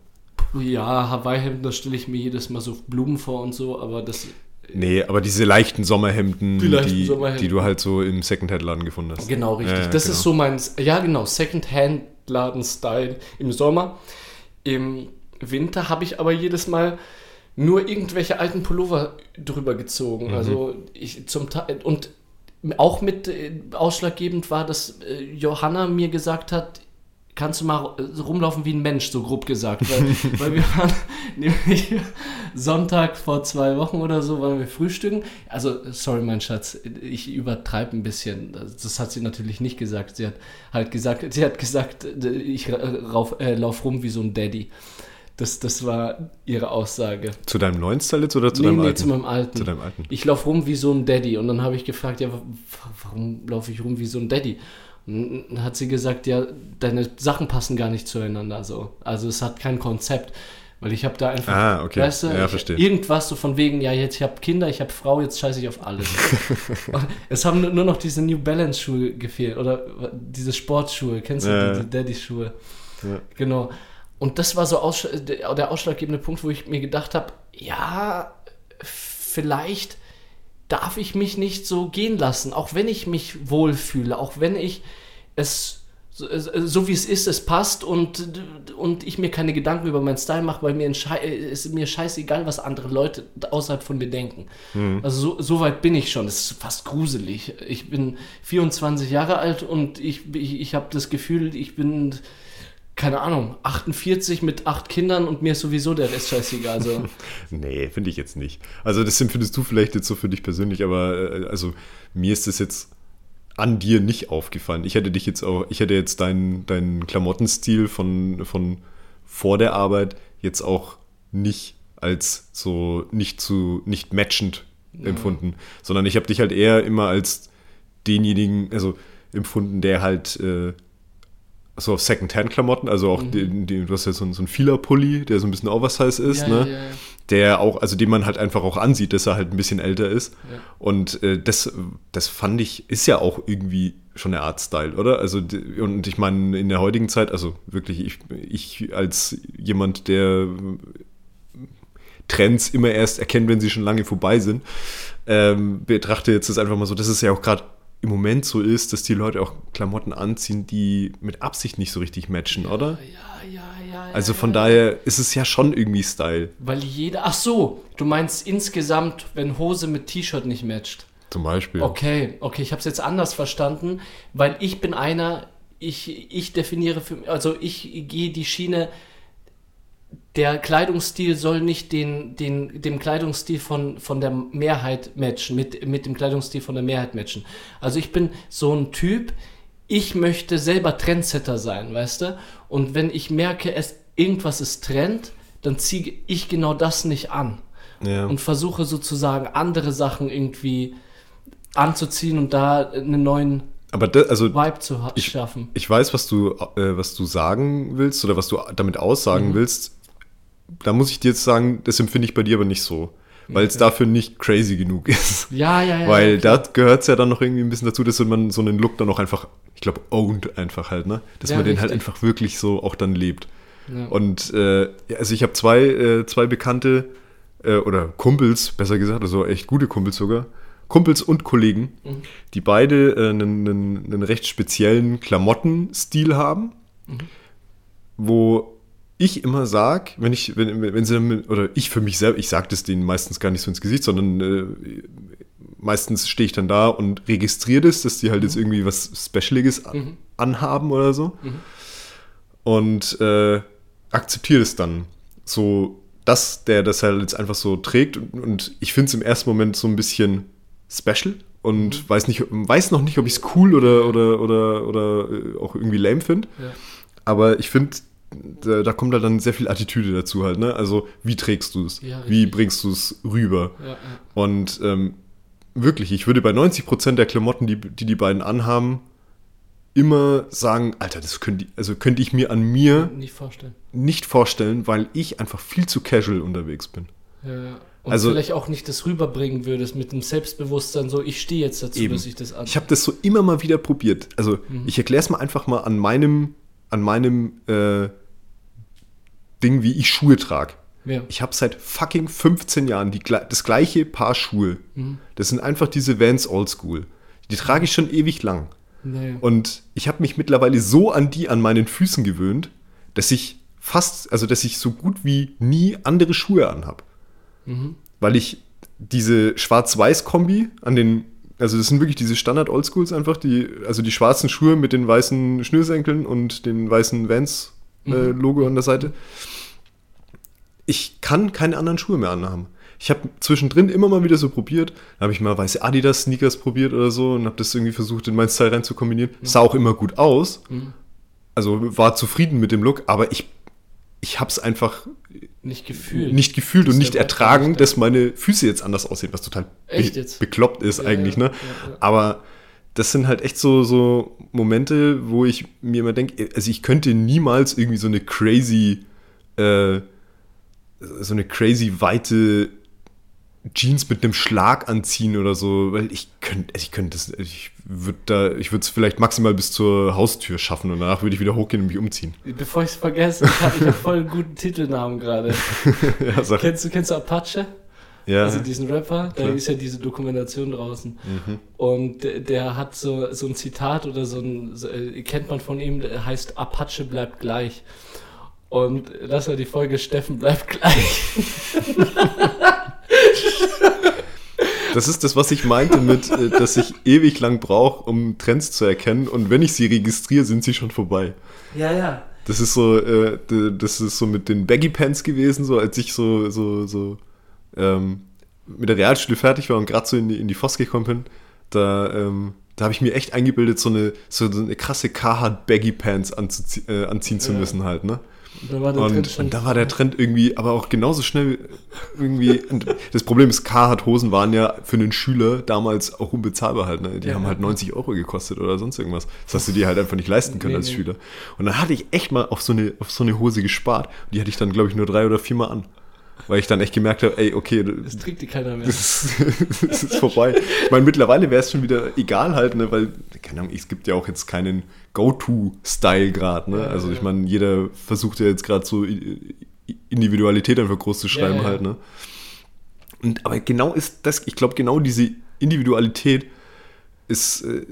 Ja, Hawaii-Hemden, da stelle ich mir jedes Mal so Blumen vor und so, aber das. Nee, aber diese leichten Sommerhemden, Die leichten die, Sommerhemden. die du halt so im Secondhand-Laden gefunden hast. Genau, richtig. Ja, ja, das genau. ist so mein. Ja, genau, Second-Hand-Laden-Style im Sommer. Im Winter habe ich aber jedes Mal nur irgendwelche alten Pullover drüber gezogen. Mhm. Also ich zum Teil. Und auch mit äh, ausschlaggebend war, dass äh, Johanna mir gesagt hat, kannst du mal äh, rumlaufen wie ein Mensch, so grob gesagt. Weil, weil wir waren nämlich Sonntag vor zwei Wochen oder so, waren wir frühstücken. Also, sorry, mein Schatz, ich übertreibe ein bisschen. Das hat sie natürlich nicht gesagt. Sie hat halt gesagt, sie hat gesagt, äh, ich rauf, äh, lauf rum wie so ein Daddy. Das, das war ihre Aussage. Zu deinem neuen Style jetzt oder zu nee, deinem nee, alten? zu meinem alten. Zu deinem alten. Ich laufe rum wie so ein Daddy. Und dann habe ich gefragt, ja, wa- warum laufe ich rum wie so ein Daddy? Und dann hat sie gesagt, ja, deine Sachen passen gar nicht zueinander. So. Also es hat kein Konzept. Weil ich habe da einfach, Ah, okay. weißt du, Ja, verstehe. irgendwas so von wegen, ja, jetzt ich habe Kinder, ich habe Frau, jetzt scheiße ich auf alles. Es haben nur- noch diese New Balance Schuhe gefehlt oder diese Sportschuhe, kennst du Ja, die, die Daddy Schuhe? Ja. Genau. Und das war so aussch der der ausschlaggebende Punkt, wo ich mir gedacht habe, ja, vielleicht darf ich mich nicht so gehen lassen, auch wenn ich mich wohlfühle, auch wenn ich es so, äh, so wie es ist, es passt und, und ich mir keine Gedanken über meinen Style mache, weil mir Schei ist mir scheißegal, was andere Leute außerhalb von mir denken. Also so, so weit bin ich schon. Das ist fast gruselig. Ich bin 24 Jahre alt und ich, ich, ich habe das Gefühl, ich bin keine Ahnung, 48 mit acht Kindern und mir ist sowieso der Rest scheißegal. Also, Nee, finde ich jetzt nicht. Also das empfindest du vielleicht jetzt so für dich persönlich, aber äh, also mir ist das jetzt an dir nicht aufgefallen. Ich hätte dich jetzt auch, ich hätte jetzt deinen deinen Klamottenstil von, von vor der Arbeit jetzt auch nicht als so nicht zu nicht matchend empfunden, sondern ich habe dich halt eher immer als denjenigen, also empfunden, der halt äh, so auf Second-Hand-Klamotten, also auch den, den, du hast ja so, so einen Fila-Pulli, der so ein bisschen Oversize ist, Ja, ne? ja, ja. Der auch, also den man halt einfach auch ansieht, dass er halt ein bisschen älter ist. Und äh, das, das fand ich, ist ja auch irgendwie schon eine Art Style, oder? Also, und ich meine, in der heutigen Zeit, also wirklich, ich, ich als jemand, der Trends immer erst erkennt, wenn sie schon lange vorbei sind, ähm, betrachte jetzt das einfach mal so, das ist ja auch gerade im Moment so ist, dass die Leute auch Klamotten anziehen, die mit Absicht nicht so richtig matchen, oder? Ja, ja, ja. Also ja, von ja. daher ist es ja schon irgendwie Style, Weil jeder. Ach so, du meinst insgesamt, wenn Hose mit T-Shirt nicht matcht. zum Beispiel. Okay, okay, ich habe es jetzt anders verstanden, weil ich bin einer, ich, ich definiere für also ich gehe die Schiene, der Kleidungsstil soll nicht den, den, dem Kleidungsstil von, von der Mehrheit matchen, mit, mit dem Kleidungsstil von der Mehrheit matchen. Also ich bin so ein Typ, ich möchte selber Trendsetter sein, weißt du? Und wenn ich merke, es, irgendwas ist Trend, dann ziehe ich genau das nicht an Ja. und versuche sozusagen andere Sachen irgendwie anzuziehen und da einen neuen Aber da, also Vibe zu Ich- schaffen. ich weiß, was du, äh, was du sagen willst oder was du damit aussagen Mhm. willst. Da muss ich dir jetzt sagen, das empfinde ich bei dir aber nicht so. Weil es dafür nicht crazy genug ist. Ja, ja, ja. Weil klar. da gehört es ja dann noch irgendwie ein bisschen dazu, dass man so einen Look dann auch einfach, ich glaube, owned einfach halt, ne? Dass Ja, man den halt richtig. einfach wirklich so auch dann lebt. Ja. Und äh, also ich habe zwei, äh, zwei Bekannte äh, oder Kumpels, besser gesagt, also echt gute Kumpels sogar, Kumpels und Kollegen, Mhm. die beide äh, einen, einen, einen recht speziellen Klamottenstil haben, Mhm. wo ich immer sag, wenn ich, wenn, wenn sie oder ich für mich selber, ich sage das denen meistens gar nicht so ins Gesicht, sondern äh, meistens stehe ich dann da und registriere das, dass die halt jetzt irgendwie was Specialiges an, Mhm. anhaben oder so. Und äh, akzeptiere es dann. So, dass der das halt jetzt einfach so trägt. Und, und ich finde es im ersten Moment so ein bisschen special und weiß, nicht, weiß noch nicht, ob ich es cool oder, oder, oder, oder äh, auch irgendwie lame finde. Ja. Aber ich finde, da, da kommt halt dann sehr viel Attitüde dazu halt, ne? Also, wie trägst du es? Ja, wie bringst du es rüber? Ja, ja. Und ähm, wirklich, ich würde bei 90% der Klamotten, die, die die beiden anhaben, immer sagen, Alter, das könnte, also könnte ich mir an mir Nicht vorstellen. nicht vorstellen, weil ich einfach viel zu casual unterwegs bin. Ja, ja. Und Also- vielleicht auch nicht das rüberbringen würdest mit dem Selbstbewusstsein, so ich stehe jetzt dazu, Eben. dass ich das an. Ich habe das so immer mal wieder probiert. Also Mhm. ich erkläre es mal einfach mal an meinem, an meinem äh, Ding, wie ich Schuhe trage. ja. Ich habe seit fucking 15 Jahren die, das gleiche Paar Schuhe. Mhm. Das sind einfach diese Vans Oldschool. Die trage ich schon ewig lang. Nee. Und ich habe mich mittlerweile so an die an meinen Füßen gewöhnt, dass ich fast, also dass ich so gut wie nie andere Schuhe anhab. Mhm. Weil ich diese Schwarz-Weiß-Kombi an den, also das sind wirklich diese Standard-Oldschools einfach, die, also die schwarzen Schuhe mit den weißen Schnürsenkeln und den weißen Vans-Logo an der Seite. Ich kann keine anderen Schuhe mehr anhaben. Ich habe zwischendrin immer mal wieder so probiert, da habe ich mal weiße Adidas-Sneakers probiert oder so und habe das irgendwie versucht, in meinen Style rein zu kombinieren. Sah auch immer gut aus, Mhm. also war zufrieden mit dem Look, aber ich, ich habe es einfach Nicht gefühlt. nicht gefühlt und nicht ertragen, Wort, dass meine Füße jetzt anders aussehen, was total Echt be bekloppt ist Ja, eigentlich, ja, ne? ja. Aber das sind halt echt so, so Momente, wo ich mir immer denke, also ich könnte niemals irgendwie so eine crazy, äh, so eine crazy weite Jeans mit einem Schlag anziehen oder so, weil ich könnte, also ich könnte das, ich würde da, ich würde es vielleicht maximal bis zur Haustür schaffen und danach würde ich wieder hochgehen und mich umziehen. Bevor ich es vergesse, ich habe hab voll einen guten Titelnamen gerade. ja, Kennst du, kennst du Apache? Ja. Also diesen Rapper, da Klar. ist ja diese Dokumentation draußen. Mhm. Und der, der hat so, so ein Zitat oder so ein, so, äh, kennt man von ihm, der heißt Apache bleibt gleich. Und das war die Folge Steffen bleibt gleich. Das ist das, was ich meinte mit, äh, dass ich ewig lang brauche, um Trends zu erkennen. Und wenn ich sie registriere, sind sie schon vorbei. Ja, ja. Das ist so, äh, das ist so mit den Baggy Pants gewesen, so als ich so, so, so ähm, mit der Realschule fertig war und gerade so in die, in die FOS gekommen bin. Da, ähm, da habe ich mir echt eingebildet, so eine, so eine krasse Carhartt Baggy Pants anzuzie- äh, anziehen zu Ja. müssen halt, ne? Da war der Trend Und, schon. und da war der Trend irgendwie, aber auch genauso schnell irgendwie. Und das Problem ist, Carhartt-Hosen waren ja für einen Schüler damals auch unbezahlbar halt. Ne? Die Ja. haben halt 90 Euro gekostet oder sonst irgendwas. Das hast du dir halt einfach nicht leisten können Nee, als. Schüler. Und dann hatte ich echt mal auf so eine, auf so eine Hose gespart. Und die hatte ich dann, glaube ich, nur drei oder viermal an. Weil ich dann echt gemerkt habe, ey, okay, das trägt die keiner mehr. das ist, das ist vorbei. Ich meine, mittlerweile wäre es schon wieder egal halt, ne, weil, keine Ahnung, es gibt ja auch jetzt keinen Go-To-Style gerade, ne? Also ich meine, jeder versucht ja jetzt gerade so Individualität einfach groß zu schreiben Ja, ja. halt, ne? Und aber genau ist das, ich glaube, genau diese Individualität ist, äh,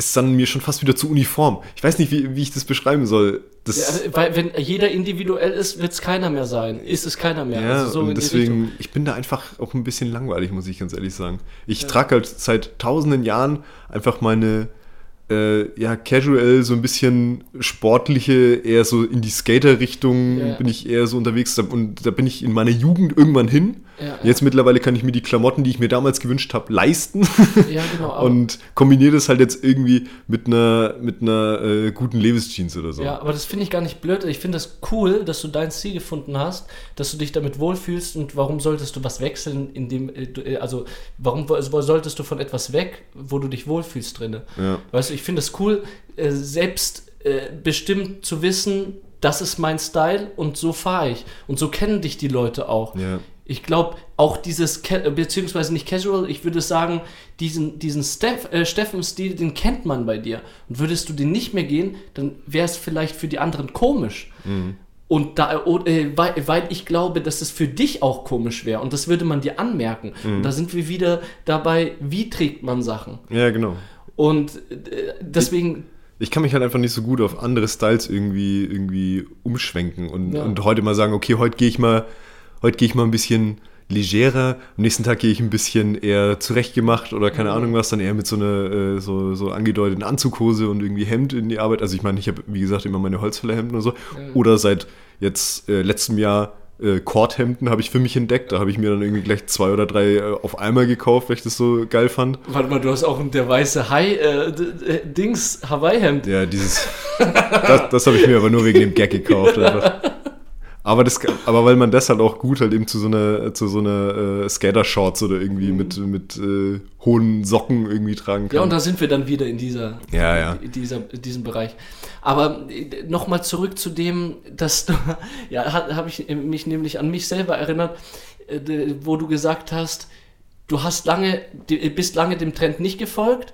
ist dann mir schon fast wieder zu uniform. Ich weiß nicht, wie, wie ich das beschreiben soll. Das, Ja, also, weil wenn jeder individuell ist, wird es keiner mehr sein. Ist es keiner mehr. Ja, Also so deswegen, ich bin da einfach auch ein bisschen langweilig, muss ich ganz ehrlich sagen. Ich trage halt seit tausenden Jahren einfach meine, äh, ja, casual, so ein bisschen sportliche, eher so in die Skater-Richtung Ja. bin ich eher so unterwegs. Und da bin ich in meiner Jugend irgendwann hin. Ja, Jetzt mittlerweile kann ich mir die Klamotten, die ich mir damals gewünscht habe, leisten. Ja, genau. aber- und kombiniere das halt jetzt irgendwie mit einer, mit einer äh, guten Levis-Jeans oder so. Ja, aber das finde ich gar nicht blöd. Ich finde das cool, dass du dein Ziel gefunden hast, dass du dich damit wohlfühlst und warum solltest du was wechseln, in dem, äh, äh, also warum wo solltest du von etwas weg, wo du dich wohlfühlst drinne? Ja. Weißt du, ich finde es cool, äh, selbst äh, bestimmt zu wissen, das ist mein Style und so fahre ich. Und so kennen dich die Leute auch. Ja. Ich glaube, auch dieses, beziehungsweise nicht casual, ich würde sagen, diesen, diesen Steff, äh, Steffen-Stil, den kennt man bei dir. Und würdest du den nicht mehr gehen, dann wäre es vielleicht für die anderen komisch. Und da, äh, weil, weil ich glaube, dass es für dich auch komisch wäre. Und das würde man dir anmerken. Und da sind wir wieder dabei, wie trägt man Sachen. ja, genau. Und äh, deswegen, Ich kann mich halt einfach nicht so gut auf andere Styles irgendwie, irgendwie umschwenken und, Ja. und heute mal sagen, okay, heute gehe ich mal, heute gehe ich mal ein bisschen legerer, am nächsten Tag gehe ich ein bisschen eher zurechtgemacht oder keine Mhm. Ahnung was, dann eher mit so einer äh, so, so angedeuteten Anzughose und irgendwie Hemd in die Arbeit. Also ich meine, ich habe, wie gesagt, immer meine Holzfällerhemden oder so. Oder seit jetzt äh, letztem Jahr äh, Kordhemden habe ich für mich entdeckt. Da habe ich mir dann irgendwie gleich zwei oder drei äh, auf einmal gekauft, weil ich das so geil fand. warte mal, du hast auch der weiße Hai, äh, äh, Dings, Hawaii-Hemd. Ja, dieses. das das habe ich mir aber nur wegen dem Gag gekauft. Einfach. Aber, das, aber weil man das halt auch gut halt eben zu so einer, zu so einer äh, Skater-Shorts oder irgendwie mit, mit äh, hohen Socken irgendwie tragen kann. Ja, und da sind wir dann wieder in dieser, Ja, ja. in dieser, in diesem Bereich. Aber nochmal zurück zu dem, dass du, ja, habe ich mich nämlich an mich selber erinnert, äh, wo du gesagt hast, du hast lange, bist lange dem Trend nicht gefolgt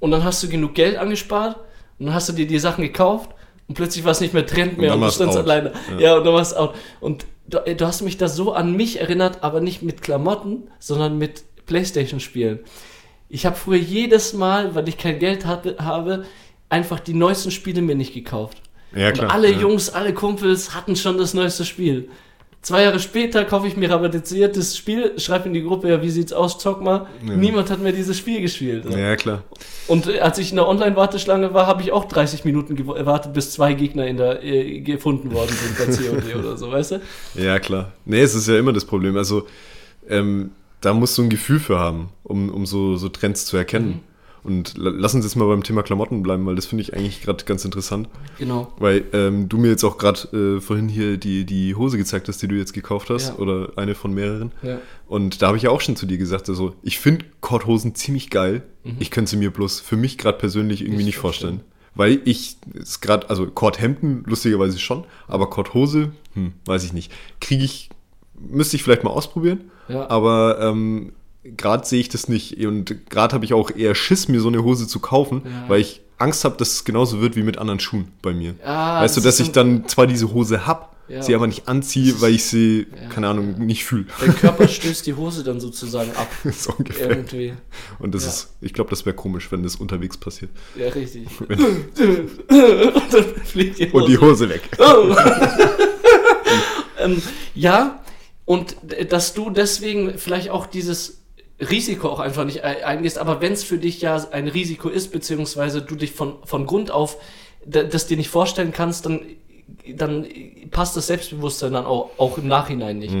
und dann hast du genug Geld angespart und dann hast du dir die Sachen gekauft und plötzlich war es nicht mehr Trend mehr dann und, du standst out. alleine. Ja. Ja. und dann war es out. Und du, du hast mich da so an mich erinnert, aber nicht mit Klamotten, sondern mit Playstation-Spielen. Ich habe früher jedes Mal, weil ich kein Geld hatte, habe, einfach die neuesten Spiele mir nicht gekauft. Ja, Und klar, alle ja. Jungs, alle Kumpels hatten schon das neueste Spiel. Zwei Jahre später kaufe ich mir rabattisiertes Spiel, schreibe in die Gruppe, ja, wie sieht's aus, zock mal. Ja. Niemand hat mir dieses Spiel gespielt. Ja, klar. Und äh, als ich in der Online-Warteschlange war, habe ich auch 30 Minuten gew- gewartet, bis zwei Gegner in der, äh, gefunden worden sind bei COD oder so, weißt du? Ja, klar. Nee, es ist ja immer das Problem. Also, ähm, da musst du ein Gefühl für haben, um, um so, so Trends zu erkennen. Und la- lass uns jetzt mal beim Thema Klamotten bleiben, weil das finde ich eigentlich gerade ganz interessant. Genau. Weil ähm, du mir jetzt auch gerade äh, vorhin hier die, die Hose gezeigt hast, die du jetzt gekauft hast, Ja. oder eine von mehreren. Ja. Und da habe ich ja auch schon zu dir gesagt, also ich finde Korthosen ziemlich geil. Ich könnte sie mir bloß für mich gerade persönlich irgendwie Nicht nicht vorstellen. Weil ich es gerade, also Korthemden lustigerweise schon, aber Korthose, hm, weiß ich nicht. Kriege ich, müsste ich vielleicht mal ausprobieren. Ja. Aber ähm, gerade sehe ich das nicht. Und gerade habe ich auch eher Schiss, mir so eine Hose zu kaufen, Ja. weil ich Angst habe, dass es genauso wird wie mit anderen Schuhen bei mir. Ah, weißt du, das dass ist ich dann zwar diese Hose habe, Ja. sie aber nicht anziehe, weil ich sie, Ja. keine Ahnung, nicht fühle. Dein Körper stößt die Hose dann sozusagen ab. so ungefähr. Irgendwie. Und das Ja. ist, ich glaube, das wäre komisch, wenn das unterwegs passiert. Ja, richtig. Und dann fliegt die Hose. Und die Hose weg. Oh. ähm, ja, und d- dass du deswegen vielleicht auch dieses Risiko auch einfach nicht ei- eingehst, aber wenn es für dich ja ein Risiko ist, beziehungsweise du dich von, von Grund auf das dir nicht vorstellen kannst, dann, dann passt das Selbstbewusstsein dann auch, auch im Nachhinein nicht.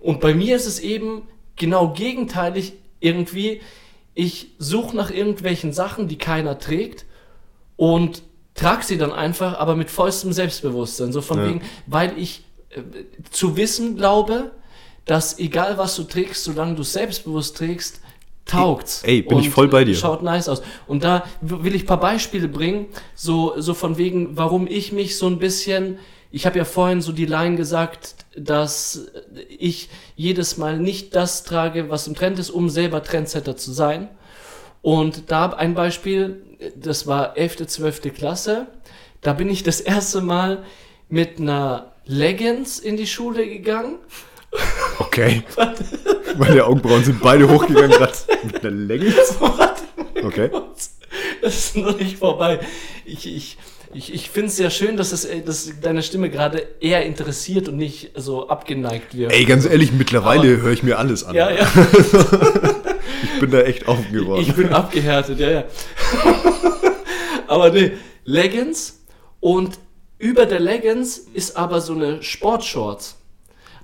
Und bei mir ist es eben genau gegenteilig irgendwie, ich suche nach irgendwelchen Sachen, die keiner trägt und trag sie dann einfach, aber mit vollstem Selbstbewusstsein. So von Ja. wegen, weil ich äh, zu wissen glaube, dass egal was du trägst, solange du es selbstbewusst trägst, taugt's. Ey, bin ich voll bei dir. Schaut nice aus. Und da will ich ein paar Beispiele bringen, so, so von wegen, warum ich mich so ein bisschen, ich habe ja vorhin so die Line gesagt, dass ich jedes Mal nicht das trage, was im Trend ist, um selber Trendsetter zu sein. Und da ein Beispiel, das war 11., 12. Klasse. Da bin ich das erste Mal mit einer Leggings in die Schule gegangen. Okay. Meine Augenbrauen sind beide hochgegangen gerade mit einer Leggings. Okay. Das ist noch nicht vorbei. Ich, ich, ich, ich finde es sehr schön, dass, es, äh, dass deine Stimme gerade eher interessiert und nicht so abgeneigt wird. Ey, ganz ehrlich, mittlerweile höre ich mir alles an. Ja, ja. Ich bin da echt offen geworden. Ich bin abgehärtet, ja, ja. aber nee, Leggings und über der Leggings ist aber so eine Sportshorts.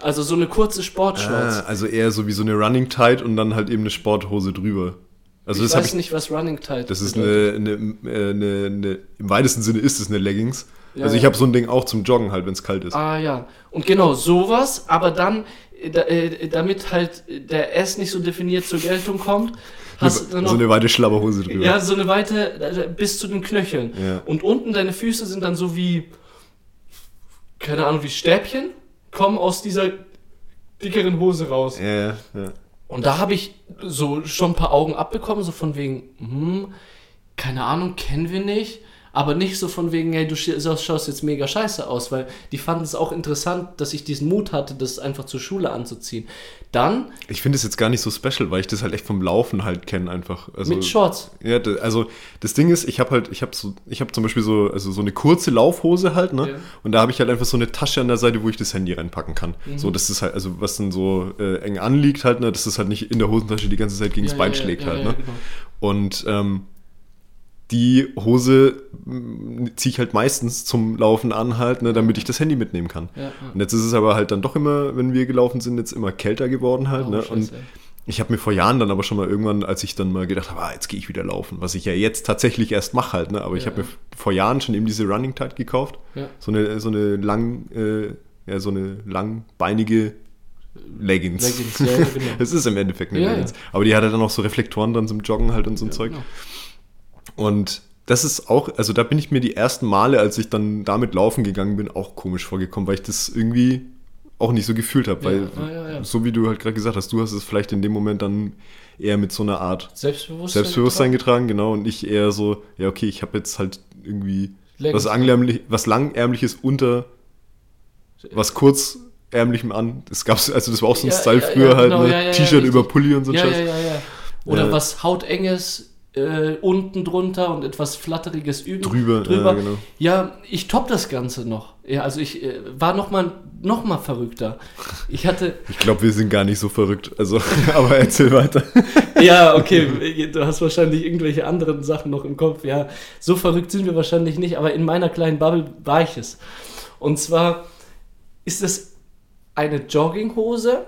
Also so eine kurze Sportshorts. ah, also eher so wie so eine Running Tide und dann halt eben eine Sporthose drüber. Also ich das weiß ich. nicht, was Running Tide Das ist eine, eine, äh, eine, eine, im weitesten Sinne ist es eine Leggings. Ja, also ich ja. habe so ein Ding auch zum Joggen halt, wenn es kalt ist. Ah ja. Und genau sowas, aber dann, äh, äh, damit halt der S nicht so definiert zur Geltung kommt, hast du dann noch so eine weite Schlabberhose drüber. Ja, so eine weite bis zu den Knöcheln. Ja. Und unten deine Füße sind dann so wie, keine Ahnung, wie Stäbchen, kommen aus dieser dickeren Hose raus. ja, ja. Und da habe ich so schon ein paar Augen abbekommen, so von wegen, hm, keine Ahnung, kennen wir nicht. Aber nicht so von wegen, hey, du schaust jetzt mega scheiße aus, weil die fanden es auch interessant, dass ich diesen Mut hatte, das einfach zur Schule anzuziehen. Dann Ich finde es jetzt gar nicht so special, weil ich das halt echt vom Laufen halt kenne einfach. Also, mit Shorts. Ja, also das Ding ist, ich habe halt, ich habe so, ich habe zum Beispiel so, also so eine kurze Laufhose halt, ne? Ja. Und da habe ich halt einfach so eine Tasche an der Seite, wo ich das Handy reinpacken kann. Mhm. So, das ist halt, also was dann so äh, eng anliegt halt, ne? Dass das halt nicht in der Hosentasche die ganze Zeit gegen das Ja, Bein ja, schlägt halt, ne? genau. Und ähm, die Hose ziehe ich halt meistens zum Laufen an halt, ne, damit ich das Handy mitnehmen kann. Ja, ja. Und jetzt ist es aber halt dann doch immer, wenn wir gelaufen sind, jetzt immer kälter geworden halt. Oh, ne? Scheiße. Und ich habe mir vor Jahren dann aber schon mal irgendwann, als ich dann mal gedacht habe, ah, jetzt gehe ich wieder laufen, was ich ja jetzt tatsächlich erst mache halt, ne? aber ich Ja, habe ja. mir vor Jahren schon eben diese Running Tide gekauft. So eine, so eine lang, äh, ja, so eine langbeinige Leggings. Leggings, ja, genau. Es ist im Endeffekt eine Ja, Leggings. ja. Aber die hat halt dann auch so Reflektoren dran zum Joggen halt und so ein Zeug. genau. Und das ist auch, also da bin ich mir die ersten Male, als ich dann damit laufen gegangen bin, auch komisch vorgekommen, weil ich das irgendwie auch nicht so gefühlt habe. Weil, Ja, ja, ja. so wie du halt gerade gesagt hast, du hast es vielleicht in dem Moment dann eher mit so einer Art Selbstbewusstsein. Selbstbewusstsein getragen, genau. Und ich eher so, ja, okay, ich habe jetzt halt irgendwie was, Anglärmlich, was Langärmliches unter was kurzärmlichem an. Das gab's, also das war auch so ein Style früher halt, genau, ne? T-Shirt über Pulli und so ein Scheiß. Oder Ja. was Hautenges äh, unten drunter und etwas Flatteriges üben, Drüber, drüber. ja, genau. Ja, ich top das Ganze noch. Ja, also ich äh, war noch mal, noch mal verrückter. Ich hatte, Ich glaube, wir sind gar nicht so verrückt. Also, aber erzähl weiter. ja, okay, du hast wahrscheinlich irgendwelche anderen Sachen noch im Kopf. Ja, so verrückt sind wir wahrscheinlich nicht, aber in meiner kleinen Bubble war ich es. Und zwar ist es eine Jogginghose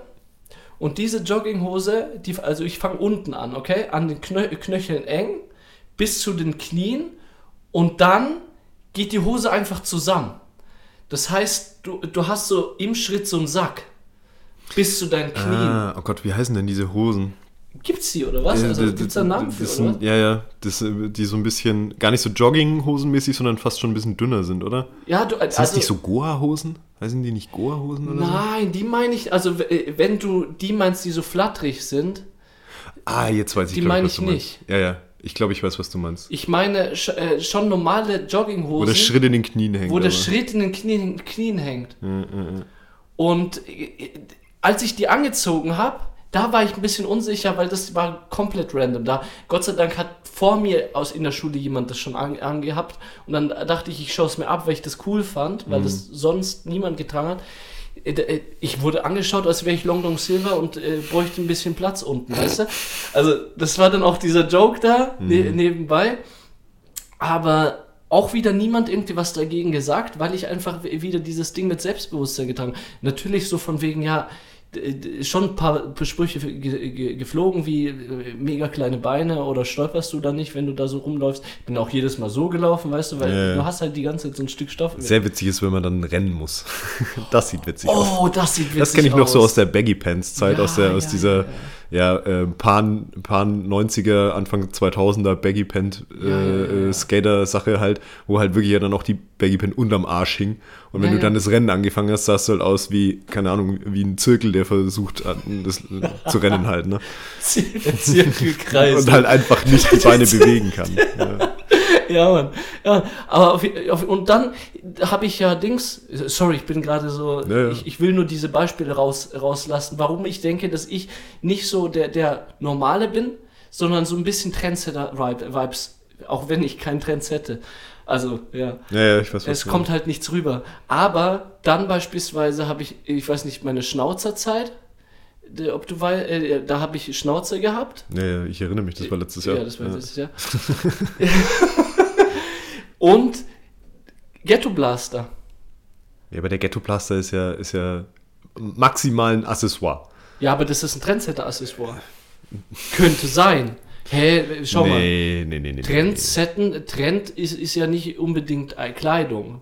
und diese Jogginghose, die, also ich fange unten an, okay, an den Knö Knöcheln eng bis zu den Knien und dann geht die Hose einfach zusammen. Das heißt, du, du hast so im Schritt so einen Sack bis zu deinen Knien. Ah, oh Gott, wie heißen denn diese Hosen? Gibt's die oder was? Also gibt's da einen Namen für, das oder? sind, Ja, ja, das, äh, die so ein bisschen, gar nicht so Jogginghosenmäßig, sondern fast schon ein bisschen dünner sind, oder? Ja, du, Das heißt nicht so Goa-Hosen? Heißen die nicht Goa-Hosen oder so? Nein, die meine ich, also äh, wenn du die meinst, die so flatterig sind, Ah, jetzt weiß ich, Die meine ich meinst. Ja, ja, ich glaube, ich weiß, was du meinst. ich meine äh, schon normale Wo Jogginghosen, der Schritt in den Knien hängt. wo der aber. Schritt in den Knien, Knien hängt. Ja, ja, ja. Und äh, als ich die angezogen habe, da war ich ein bisschen unsicher, weil das war komplett random. Da, Gott sei Dank hat vor mir aus in der Schule jemand das schon an, angehabt. Und dann dachte ich, ich schaue es mir ab, weil ich das cool fand, weil das sonst niemand getragen hat. Äh, äh, Ich wurde angeschaut, als wäre ich Long Long Silver und äh, bräuchte ein bisschen Platz unten, weißt du? Also, das war dann auch dieser Joke da ne nebenbei. Aber auch wieder niemand irgendwie was dagegen gesagt, weil ich einfach wieder dieses Ding mit Selbstbewusstsein getragen habe. Natürlich so von wegen, ja, schon ein paar Sprüche ge ge geflogen, wie äh, mega kleine Beine oder stolperst du da nicht, wenn du da so rumläufst. Ich bin auch jedes Mal so gelaufen, weißt du, weil ja. du hast halt die ganze Zeit so ein Stück Stoff. Sehr witzig ist, wenn man dann rennen muss. das sieht witzig aus. oh, das sieht witzig Das kenne ich noch so aus. aus der Baggy Pants Zeit, Ja, aus der aus ja, dieser ja, ja, äh, Pan, Pan 90er Anfang 2000er Baggy Pant äh, Ja, ja, ja, ja. äh, Skater Sache halt, wo halt wirklich ja dann auch die Baggy Pant unterm Arsch hing und wenn du dann das Rennen angefangen hast, sahst du halt aus wie keine Ahnung, wie ein Zirkel, der versucht das äh, zu rennen halt, ne? Zirkelkreis. Und halt einfach nicht die Beine bewegen kann. Ja. ja, Mann. Ja, aber auf, auf, und dann habe ich ja Dings, sorry, ich bin gerade so, Ja, ja. Ich, ich will nur diese Beispiele raus, rauslassen, warum ich denke, dass ich nicht so der, der Normale bin, sondern so ein bisschen Trendsetter-Vibes, auch wenn ich keinen Trends hätte. Also, ja. Ja, ja, ich weiß, was Es kommt halt nichts rüber. Aber dann beispielsweise habe ich, ich weiß nicht, meine Schnauzerzeit, ob du weißt, äh, da habe ich Schnauze gehabt. Ja, ja, ich erinnere mich, das war letztes Jahr. Ja, das war letztes Jahr. Und Ghetto Blaster. Ja, aber der Ghetto-Plaster ist ja, ist ja maximal ein Accessoire. Ja, aber das ist ein Trendsetter-Accessoire. Könnte sein. Hä, schau mal. nee, nee, nee, nee. Trendsetten, Trend ist, ist ja nicht unbedingt Kleidung,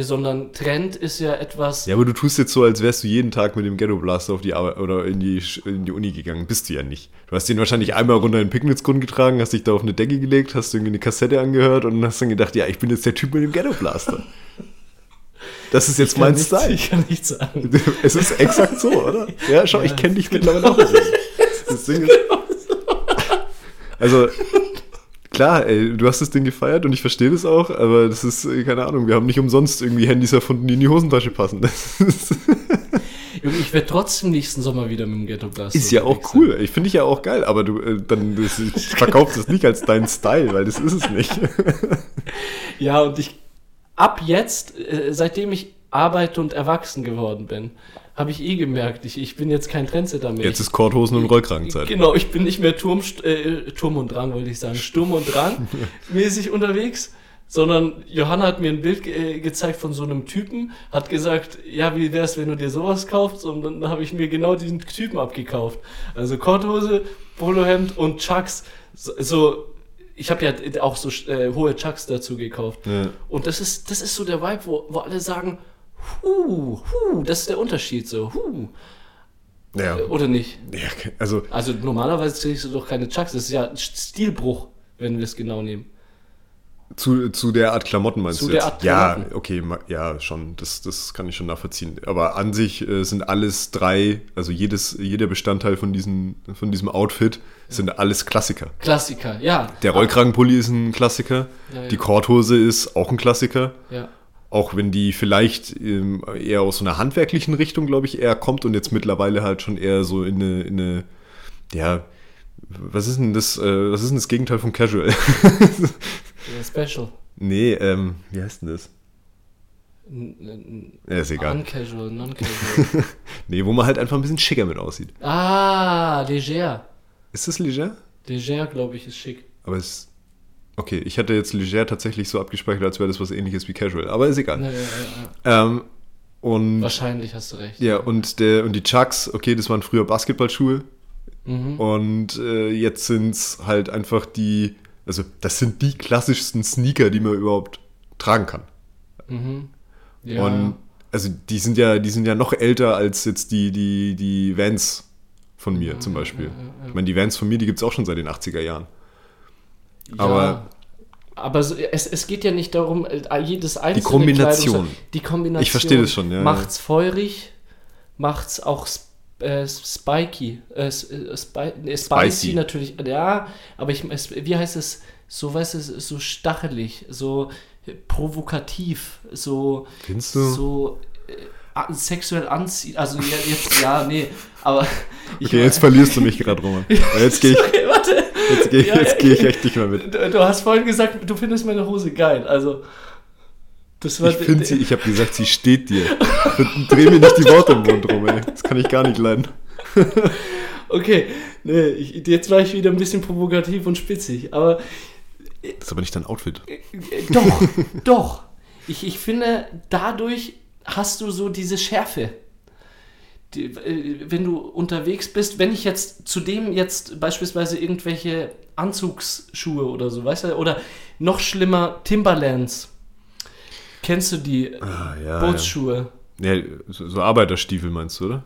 sondern Trend ist ja etwas. Ja, aber du tust jetzt so, als wärst du jeden Tag mit dem Ghetto-Blaster auf die Arbeit oder in die, in die Uni gegangen. Bist du ja nicht. Du hast den wahrscheinlich einmal runter in den Picknicksgrund getragen, hast dich da auf eine Decke gelegt, hast irgendwie eine Kassette angehört und hast dann gedacht, ja, ich bin jetzt der Typ mit dem Ghetto-Blaster. Das ist jetzt mein nicht- Style. Ich kann nicht sagen. Es ist exakt so, oder? Ja, schau, ich kenne dich mittlerweile auch. Das Ding ist, also, klar, ey, du hast das Ding gefeiert und ich verstehe das auch, aber das ist, äh, keine Ahnung, wir haben nicht umsonst irgendwie Handys erfunden, die in die Hosentasche passen. Ich werde trotzdem nächsten Sommer wieder mit dem Ghetto Blaster. ist ja auch cool. Ich finde ich ja auch geil, aber du, äh, dann, das, ich verkaufe das nicht als deinen Style, weil das ist es nicht. Ja, und ich ab jetzt, äh, seitdem ich arbeite und erwachsen geworden bin, habe ich eh gemerkt, ich, ich bin jetzt kein Trendsetter mehr. Jetzt ist Korthosen und Rollkragenzeit. Genau, ich bin nicht mehr Turm, äh, Turm und Drang, wollte ich sagen, Sturm und Drang mäßig unterwegs, sondern Johanna hat mir ein Bild ge äh, gezeigt von so einem Typen, hat gesagt, ja, wie wär's, wenn du dir sowas kaufst? Und dann habe ich mir genau diesen Typen abgekauft. Also Korthose, Polohemd und Chucks. So, so ich habe ja auch so äh, hohe Chucks dazu gekauft. Ja. Und das ist, das ist so der Vibe, wo, wo alle sagen, hu, hu, das ist der Unterschied so, hu. Ja. Oder nicht? ja, also, Also normalerweise trägst du doch keine Chucks. Das ist ja ein Stilbruch, wenn wir es genau nehmen. Zu, zu der Art Klamotten meinst Zu du der jetzt? Art ja, Klamotten. okay, ma- ja, schon. Das, das kann ich schon nachvollziehen. Aber an sich äh, sind alles drei, also jedes, jeder Bestandteil von, diesen, von diesem Outfit sind alles Klassiker. Klassiker, ja. Der Rollkragenpulli ist ein Klassiker. Ja, ja. Die Korthose ist auch ein Klassiker. Ja. Auch wenn die vielleicht ähm, eher aus so einer handwerklichen Richtung, glaube ich, eher kommt und jetzt mittlerweile halt schon eher so in eine, in eine ja, was ist denn das, äh, was ist denn das Gegenteil von Casual? Special. nee, ähm, wie heißt denn das? Ja, ist egal. Uncasual, non-casual. Nee, wo man halt einfach ein bisschen schicker mit aussieht. ah, leger. Ist das leger? Leger, glaube ich, ist schick. Aber es. Okay, ich hatte jetzt leger tatsächlich so abgespeichert, als wäre das was ähnliches wie casual. Aber ist egal. Ja, ja, ja, ja. Ähm, und. Wahrscheinlich hast du recht. Ja, und, der, und die Chucks, okay, das waren früher Basketballschuhe. Mhm. Und äh, jetzt sind es halt einfach die. Also, das sind die klassischsten Sneaker, die man überhaupt tragen kann. Mhm. Ja. Und also die sind ja, die sind ja noch älter als jetzt die, die, die Vans von mir zum Beispiel. Ich meine, die Vans von mir, die gibt es auch schon seit den 80er Jahren. Ja. aber- Aber so, es, es geht ja nicht darum, äh, jedes einzelne Kombination. Kleidungs- die Kombination. Ich verstehe das schon, ja, ja. Macht's feurig, macht's auch äh, spiky. Äh, äh, spi nee, spicy. Spicy. natürlich. Ja, aber ich, es, wie heißt es? So, weißt du, so stachelig, so provokativ, so. Findest du? So äh, sexuell anziehen. Also ja, jetzt, ja, nee, aber. ich Okay, jetzt verlierst du mich gerade, Roman. Jetzt gehe ich, Okay, warte. Jetzt geh, Ja, geh ich echt nicht mehr mit. Du, du hast vorhin gesagt, du findest meine Hose geil. Also, das war Ich finde sie, ich habe gesagt, sie steht dir. Dreh mir nicht die Worte im Mund rum, ey. Das kann ich gar nicht leiden. Okay, nee, ich, jetzt war ich wieder ein bisschen provokativ und spitzig, aber Das ist aber nicht dein Outfit. äh, doch, doch. Ich, ich finde, dadurch hast du so diese Schärfe. Die, äh, wenn du unterwegs bist, wenn ich jetzt zudem jetzt beispielsweise irgendwelche Anzugsschuhe oder so, weißt du, oder noch schlimmer Timberlands. Kennst du die Ah, ja. Bootsschuhe? ja. ja so, Arbeiterstiefel meinst du, oder?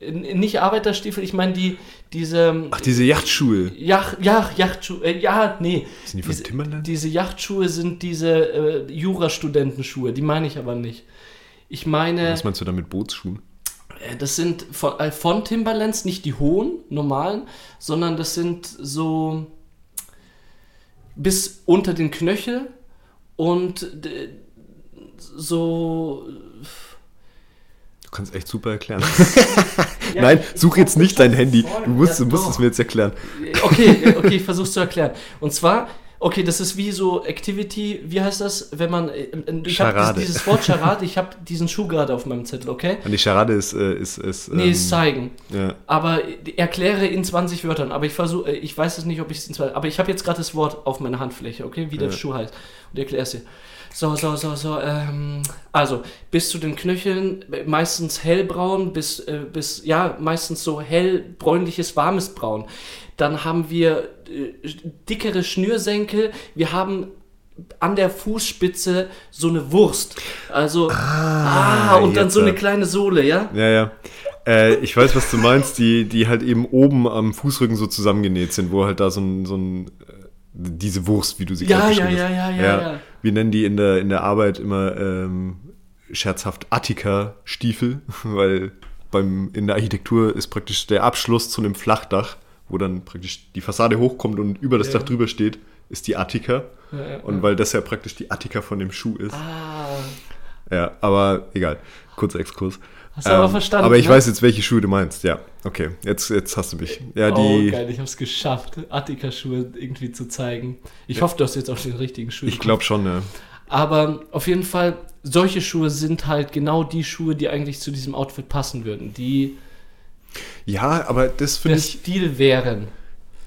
Nicht Arbeiterstiefel, ich meine die, diese Ach, diese Yachtschuhe. Yacht, ja, Yachtschuhe, äh, ja, nee. Sind die von diese, Timberland? Diese Yachtschuhe sind diese äh, Jurastudentenschuhe, die meine ich aber nicht. Ich meine, Was meinst du da mit Bootsschuhen? Äh, das sind von, äh, von Timberlands nicht die hohen, normalen, sondern das sind so bis unter den Knöchel und so kannst echt super erklären. Nein, such jetzt nicht dein Handy. Du musst, du musst es mir jetzt erklären. Okay, okay, ich versuch's zu erklären. Und zwar, okay, das ist wie so Activity, wie heißt das, wenn man, äh, äh, ich habe dieses, Wort Charade, ich habe diesen Schuh gerade auf meinem Zettel, okay? Und die Charade ist, äh, ist, ist Nee, ähm, ist zeigen. ja. Aber erkläre in 20 Wörtern. Aber ich versuche, ich weiß es nicht, ob ich es in 20. Aber ich habe jetzt gerade das Wort auf meiner Handfläche, okay, wie der Ja. Schuh heißt. Und erkläre es dir. So, so, so, so. Ähm, also, bis zu den Knöcheln, meistens hellbraun, bis, äh, bis, ja, meistens so hell, bräunliches, warmes Braun. Dann haben wir äh, dickere Schnürsenkel. Wir haben an der Fußspitze so eine Wurst. Also, ah, und dann so eine kleine Sohle, ja? Ja, ja. Äh, ich weiß, was du meinst, die, die halt eben oben am Fußrücken so zusammengenäht sind, wo halt da so ein, so ein äh, diese Wurst, wie du sie Ja, gerade ja, ja, hast. ja, ja, ja. Wir nennen die in der, in der Arbeit immer ähm, scherzhaft Attika-Stiefel, weil beim, in der Architektur ist praktisch der Abschluss zu einem Flachdach, wo dann praktisch die Fassade hochkommt und über das Ja. Dach drüber steht, ist die Attika. Ja, ja, Und weil das ja praktisch die Attika von dem Schuh ist. Ah, Ja, aber egal. Kurzer Exkurs. Hast du aber verstanden, Aber ich ne? weiß jetzt, welche Schuhe du meinst. Ja, okay. Jetzt, jetzt hast du mich. Ja, die. oh, geil, ich hab's geschafft, Attika-Schuhe irgendwie zu zeigen. Ich hoffe, du hast jetzt auch den richtigen Schuh. ich glaube schon, ja. Aber auf jeden Fall, solche Schuhe sind halt genau die Schuhe, die eigentlich zu diesem Outfit passen würden, die Ja, aber das finde ich. Stil wären.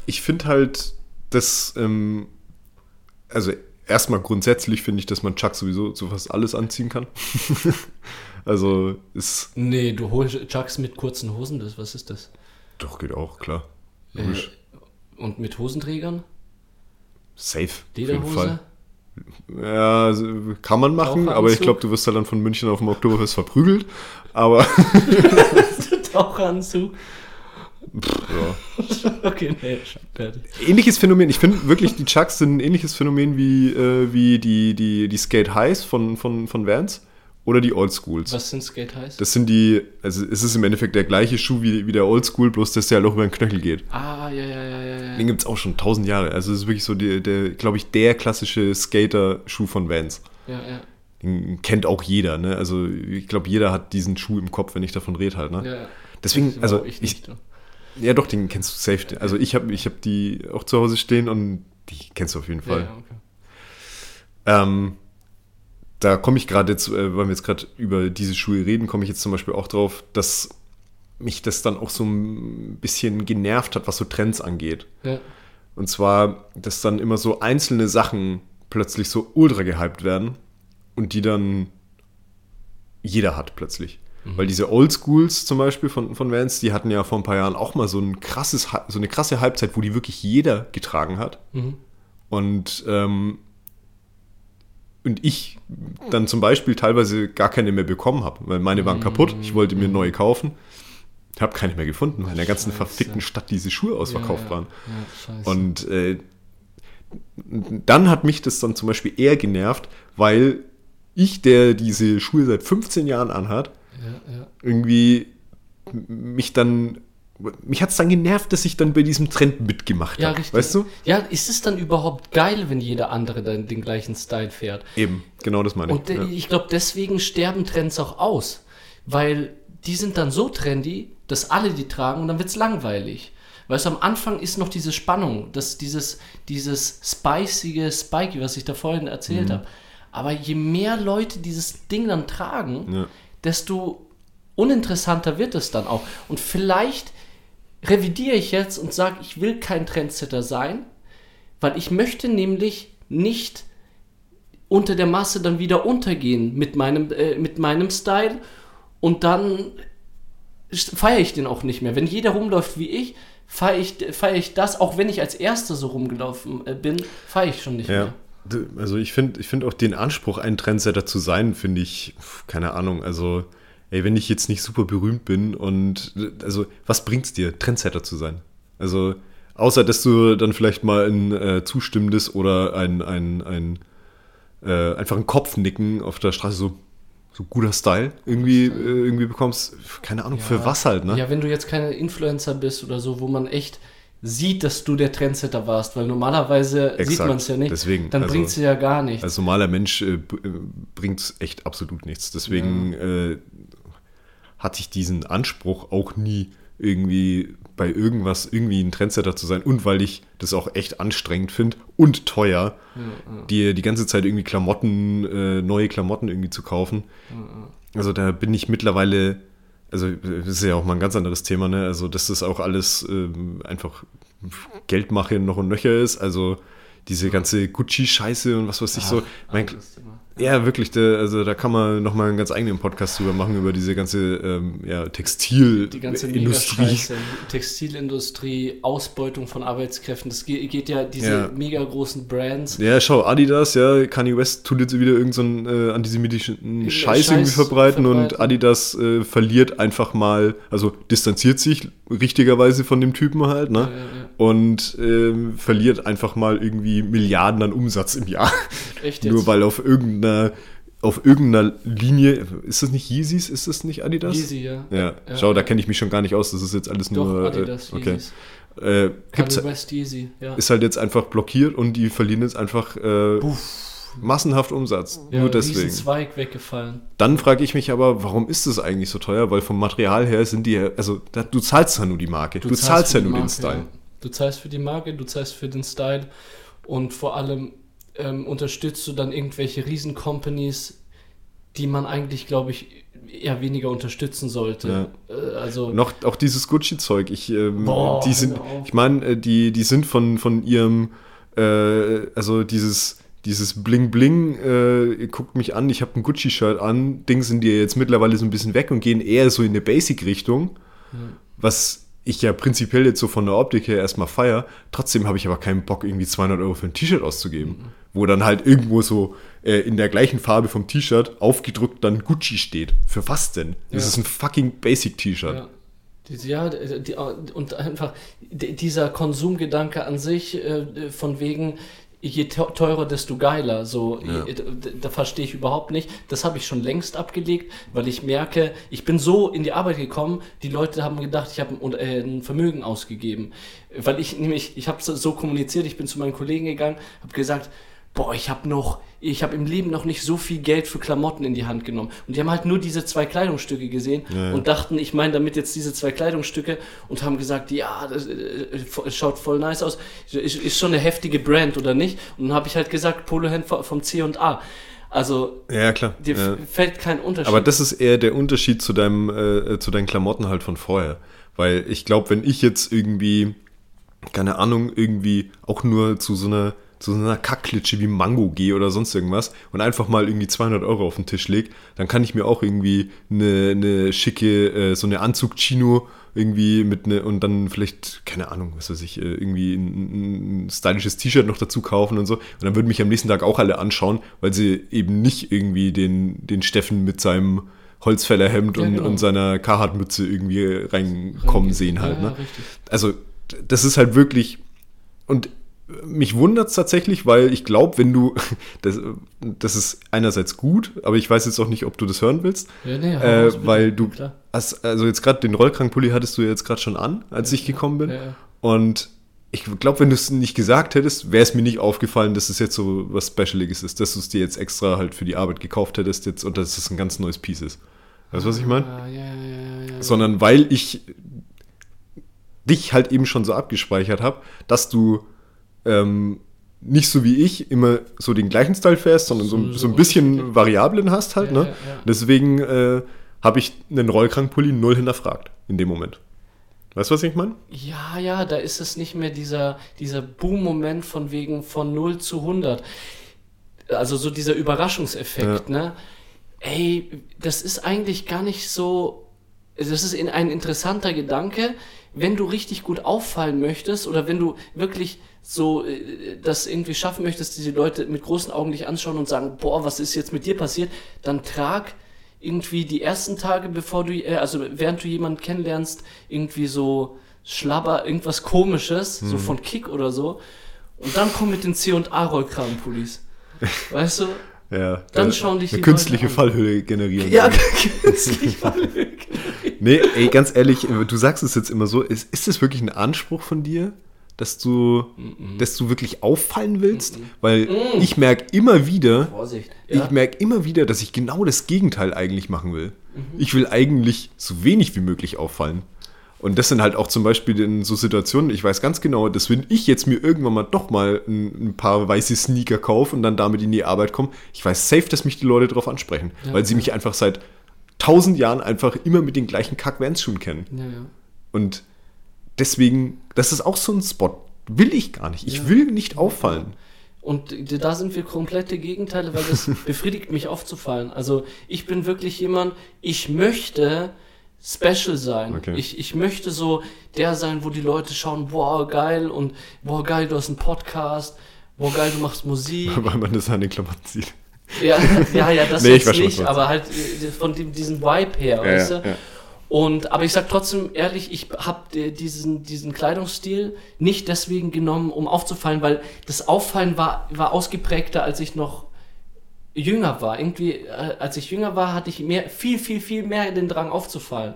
Ich finde halt, dass. Ähm, also, erstmal grundsätzlich finde ich, dass man Chuck sowieso zu fast alles anziehen kann. also, ist. Nee, du holst Chucks mit kurzen Hosen, das, was ist das? Doch, geht auch, klar. Äh, und mit Hosenträgern? Safe. Lederhose? Fall. Ja, also, kann man machen, aber ich glaube, du wirst halt dann von München auf dem Oktoberfest verprügelt. Aber. Taucheranzug? ja. Okay, nee, fertig. ähnliches Phänomen. Ich finde wirklich, die Chucks sind ein ähnliches Phänomen wie, äh, wie die, die, die Skate Highs von, von, von Vans oder die Old Schools. Was sind Skate Highs? Das sind die, also es ist im Endeffekt der gleiche Schuh wie, wie der Old School, bloß dass der halt auch über den Knöchel geht. Ah, ja, ja, ja, ja. ja. Den gibt es auch schon tausend Jahre. Also es ist wirklich so der, der glaube ich, der klassische Skater-Schuh von Vans. ja, ja. Den kennt auch jeder, ne? Also ich glaube, jeder hat diesen Schuh im Kopf, wenn ich davon rede halt, ne? ja. Deswegen, also war ich, nicht. ja doch, den kennst du safe. Also ich habe ich hab die auch zu Hause stehen und die kennst du auf jeden Fall. ja, okay. Ähm, da komme ich gerade jetzt, äh, weil wir jetzt gerade über diese Schuhe reden, komme ich jetzt zum Beispiel auch drauf, dass mich das dann auch so ein bisschen genervt hat, was so Trends angeht. Ja. Und zwar, dass dann immer so einzelne Sachen plötzlich so ultra gehypt werden und die dann jeder hat plötzlich. Weil diese Oldschools zum Beispiel von, von Vans, die hatten ja vor ein paar Jahren auch mal so, ein krasses, so eine krasse Halbzeit, wo die wirklich jeder getragen hat. Mhm. Und, ähm, und ich dann zum Beispiel teilweise gar keine mehr bekommen habe, weil meine waren kaputt. Ich wollte mir neue kaufen. Habe keine mehr gefunden, weil in der ganzen Scheiße. verfickten Stadt diese Schuhe ausverkauft ja, waren. Ja. Und äh, dann hat mich das dann zum Beispiel eher genervt, weil ich, der diese Schuhe seit 15 Jahren anhat, ja, ja. irgendwie mich dann, mich hat es dann genervt, dass ich dann bei diesem Trend mitgemacht Ja, habe. richtig. Weißt du? Ja, ist es dann überhaupt geil, wenn jeder andere dann den gleichen Style fährt? Eben, genau das meine ich. Und äh, ja. ich glaube, deswegen sterben Trends auch aus. Weil die sind dann so trendy, dass alle die tragen und dann wird's langweilig. Weißt du, am Anfang ist noch diese Spannung, dass dieses, dieses spicige, spiky, was ich da vorhin erzählt Mhm. habe. Aber je mehr Leute dieses Ding dann tragen, Ja. Desto uninteressanter wird es dann auch. Und vielleicht revidiere ich jetzt und sage, ich will kein Trendsetter sein, weil ich möchte nämlich nicht unter der Masse dann wieder untergehen mit meinem, äh, mit meinem Style und dann feiere ich den auch nicht mehr. Wenn jeder rumläuft wie ich, feiere ich, feier ich das, auch wenn ich als Erster so rumgelaufen äh, bin, feiere ich schon nicht Ja. mehr. Also ich finde ich find auch den Anspruch, ein Trendsetter zu sein, finde ich, keine Ahnung, also ey, wenn ich jetzt nicht super berühmt bin und, also was bringt's dir, Trendsetter zu sein? Also außer, dass du dann vielleicht mal ein äh, zustimmendes oder ein, ein, ein äh, einfach ein Kopfnicken auf der Straße so, so guter Style irgendwie, äh, irgendwie bekommst, keine Ahnung, für was halt, ne? Ja, wenn du jetzt keine Influencer bist oder so, wo man echt sieht, dass du der Trendsetter warst, weil normalerweise sieht Exakt, man es ja nicht, deswegen, dann also- bringt es ja gar nichts. Als normaler Mensch äh, äh, bringt es echt absolut nichts. Deswegen äh, hatte ich diesen Anspruch auch nie irgendwie bei irgendwas irgendwie ein Trendsetter zu sein und weil ich das auch echt anstrengend finde und teuer, ja, ja. dir die ganze Zeit irgendwie Klamotten, äh, neue Klamotten irgendwie zu kaufen. Ja, also da bin ich mittlerweile, also das ist ja auch mal ein ganz anderes Thema, ne? Also dass das auch alles ähm, einfach Geldmache noch und nöcher ist. Also diese ganze Gucci-Scheiße und was weiß ich Ach, so. Mein, ja, wirklich, der, also da kann man nochmal einen ganz eigenen Podcast drüber machen, über diese ganze ähm, ja, Textilindustrie. Die ganze Textilindustrie, Ausbeutung von Arbeitskräften, das geht, geht ja diese ja. mega großen Brands. Ja, schau, Adidas, ja, Kanye West tut jetzt wieder irgendeinen so äh, antisemitischen Scheiß, Scheiß irgendwie verbreiten, verbreiten, und Adidas äh, verliert einfach mal, also distanziert sich richtigerweise von dem Typen halt, ne? Ja, und äh, verliert einfach mal irgendwie Milliarden an Umsatz im Jahr. Echt jetzt? Nur weil auf irgendeiner auf irgendeiner Linie, ist das nicht Yeezys, ist das nicht Adidas? Yeezy, ja. Ja, ja schau, da kenne ich mich schon gar nicht aus, das ist jetzt alles Doch, nur... Äh, Adidas, äh, okay. Äh, gibt's, West Yeezy, ja. Ist halt jetzt einfach blockiert und die verlieren jetzt einfach äh, massenhaft Umsatz. Ja, nur deswegen. Zweig weggefallen. Dann frage ich mich aber, warum ist das eigentlich so teuer? Weil vom Material her sind die, also du zahlst ja nur die Marke, du, du zahlst, zahlst ja nur Marke, den Style. Ja. Du zahlst für die Marke, du zahlst für den Style und vor allem ähm, unterstützt du dann irgendwelche Riesen-Companies, die man eigentlich, glaube ich, eher weniger unterstützen sollte. Ja. Äh, also noch auch dieses Gucci-Zeug. Ich, ähm, Boah, die sind, ich meine, äh, die, die sind von, von ihrem, äh, also dieses dieses Bling Bling, äh, guckt mich an, ich habe ein Gucci-Shirt an, Ding sind die jetzt mittlerweile so ein bisschen weg und gehen eher so in eine Basic-Richtung, ja. was ich ja prinzipiell jetzt so von der Optik her erstmal feier. Trotzdem habe ich aber keinen Bock, irgendwie 200 Euro für ein T-Shirt auszugeben. Mhm. Wo dann halt irgendwo so äh, in der gleichen Farbe vom T-Shirt aufgedrückt dann Gucci steht. Für was denn? Das ja. ist ein fucking Basic-T-Shirt. Ja. Ja, die, und einfach dieser Konsumgedanke an sich, äh, von wegen, je teurer, desto geiler. So, ja. da verstehe ich überhaupt nicht. Das habe ich schon längst abgelegt, weil ich merke, ich bin so in die Arbeit gekommen, die Leute haben gedacht, ich habe ein, äh, ein Vermögen ausgegeben. Weil ich nämlich, ich habe so kommuniziert, ich bin zu meinen Kollegen gegangen, habe gesagt, boah, ich habe noch, ich habe im Leben noch nicht so viel Geld für Klamotten in die Hand genommen. Und die haben halt nur diese zwei Kleidungsstücke gesehen ja, und dachten, ich meine damit jetzt diese zwei Kleidungsstücke und haben gesagt, ja, das, äh, schaut voll nice aus, ist, ist, schon eine heftige Brand oder nicht? Und dann habe ich halt gesagt, Polohand vom C und A. Also ja, klar. dir ja. fällt kein Unterschied. Aber das ist eher der Unterschied zu deinem, äh, zu deinen Klamotten halt von vorher. Weil ich glaube, wenn ich jetzt irgendwie, keine Ahnung, irgendwie auch nur zu so einer zu so einer Kackklitsche wie Mango gehe oder sonst irgendwas und einfach mal irgendwie 200 Euro auf den Tisch leg, dann kann ich mir auch irgendwie eine, eine schicke, äh, so eine Anzug-Chino irgendwie mit ne und dann vielleicht, keine Ahnung, was weiß ich, äh, irgendwie ein, ein stylisches T-Shirt noch dazu kaufen und so. Und dann würden mich am nächsten Tag auch alle anschauen, weil sie eben nicht irgendwie den, den Steffen mit seinem Holzfällerhemd ja, und, genau. und seiner Carhartt-Mütze irgendwie reinkommen sehen halt. Ja, ne? Also das ist halt wirklich und mich wundert es tatsächlich, weil ich glaube, wenn du, das, das ist einerseits gut, aber ich weiß jetzt auch nicht, ob du das hören willst, ja, nee, äh, weil du, hast, also jetzt gerade den Rollkrankpulli hattest du jetzt gerade schon an, als ja, ich gekommen bin. Ja, und ich glaube, wenn du es nicht gesagt hättest, wäre es mir nicht aufgefallen, dass es jetzt so was Specialiges ist, dass du es dir jetzt extra halt für die Arbeit gekauft hättest jetzt und dass es ein ganz neues Piece ist. Weißt du, was ich meine? Ja, ja, ja, Sondern weil ich dich halt eben schon so abgespeichert habe, dass du ähm, nicht so wie ich immer so den gleichen Style fährst, sondern so, so, so ein bisschen Variablen hast halt. Ja, ne? Ja, ja. Deswegen äh, habe ich einen Rollkrankpulli null hinterfragt in dem Moment. Weißt du, was ich meine? Ja, ja, da ist es nicht mehr dieser, dieser Boom-Moment von wegen von 0 zu 100. Also so dieser Überraschungseffekt, ne? Ey, das ist eigentlich gar nicht so, das ist ein interessanter Gedanke, wenn du richtig gut auffallen möchtest oder wenn du wirklich so äh, das irgendwie schaffen möchtest, diese Leute mit großen Augen dich anschauen und sagen, boah, was ist jetzt mit dir passiert, dann trag irgendwie die ersten Tage, bevor du, äh, also während du jemanden kennenlernst, irgendwie so Schlabber, irgendwas komisches, mhm. so von Kick oder so. Und dann komm mit den C und A Rollkragenpullis. Weißt du? Ja, dann schauen dich eine künstliche Fallhöhe generieren. Ja, künstliche Fallhöhe. nee, ey, ganz ehrlich, du sagst es jetzt immer so, ist, ist das wirklich ein Anspruch von dir? Dass du, dass du wirklich auffallen willst? Weil ich merke immer wieder, Vorsicht. ich merke immer wieder, dass ich genau das Gegenteil eigentlich machen will. Ich will eigentlich so wenig wie möglich auffallen. Und das sind halt auch zum Beispiel in so Situationen, ich weiß ganz genau, dass wenn ich jetzt mir irgendwann mal doch mal ein, ein paar weiße Sneaker kaufe und dann damit in die Arbeit komme, ich weiß safe, dass mich die Leute darauf ansprechen, Ja, weil sie mich einfach seit tausend Jahren einfach immer mit den gleichen Kack-Vans-Schuhen kennen. Ja, ja. Und deswegen, das ist auch so ein Spot. Will ich gar nicht. Ich Ja. will nicht auffallen. Und da sind wir komplette Gegenteile, weil das befriedigt mich aufzufallen. Also ich bin wirklich jemand, ich möchte special sein. Okay. Ich, ich möchte so der sein, wo die Leute schauen, boah, geil und boah, geil, du hast einen Podcast, boah, geil, du machst Musik. Weil man das an den Klamotten sieht. Ja, ja, ja, das Nee, jetzt nicht, aber halt äh, von dem, diesem Vibe her, weißt du? Und, aber ich sag trotzdem ehrlich, ich habe diesen, diesen Kleidungsstil nicht deswegen genommen, um aufzufallen, weil das Auffallen war, war ausgeprägter, als ich noch jünger war. Irgendwie, äh, als ich jünger war, hatte ich mehr, viel, viel, viel mehr den Drang aufzufallen.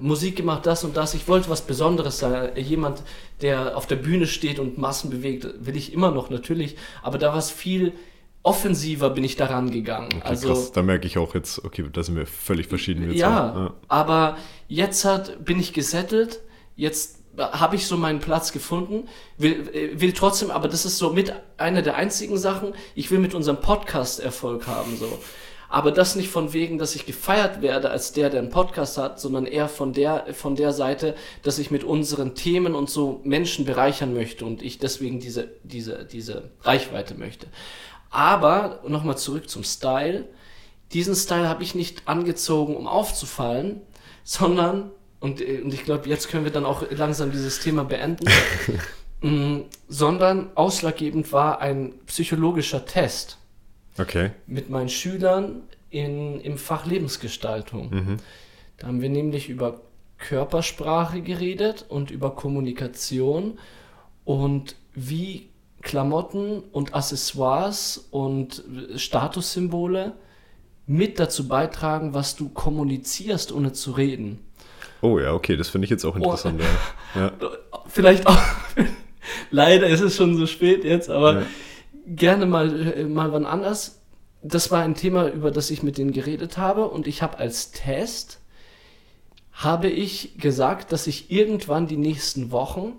Musik gemacht, das und das. Ich wollte was Besonderes sein. Jemand, der auf der Bühne steht und Massen bewegt, will ich immer noch natürlich. Aber da war es viel offensiver, bin ich daran gegangen. Okay, also, krass, da merke ich auch jetzt, okay, da sind wir völlig verschieden jetzt. ja, aber jetzt hat, bin ich gesettelt, jetzt habe ich so meinen Platz gefunden, will, will trotzdem, aber das ist so mit einer der einzigen Sachen, ich will mit unserem Podcast Erfolg haben, so. Aber das nicht von wegen, dass ich gefeiert werde als der, der einen Podcast hat, sondern eher von der, von der Seite, dass ich mit unseren Themen und so Menschen bereichern möchte und ich deswegen diese, diese, diese Reichweite möchte. Aber, nochmal zurück zum Style, diesen Style habe ich nicht angezogen, um aufzufallen, sondern, und, äh, und ich glaube, jetzt können wir dann auch langsam dieses Thema beenden, mm, sondern ausschlaggebend war ein psychologischer Test Okay. mit meinen Schülern in, im Fach Lebensgestaltung. Da haben wir nämlich über Körpersprache geredet und über Kommunikation und wie Klamotten und Accessoires und Statussymbole mit dazu beitragen, was du kommunizierst, ohne zu reden. Oh ja, okay, das finde ich jetzt auch interessant. ja. Ja. Vielleicht auch, leider ist es schon so spät jetzt, aber Ja. gerne mal, äh, mal wann anders. Das war ein Thema, über das ich mit denen geredet habe und ich habe als Test, habe ich gesagt, dass ich irgendwann die nächsten Wochen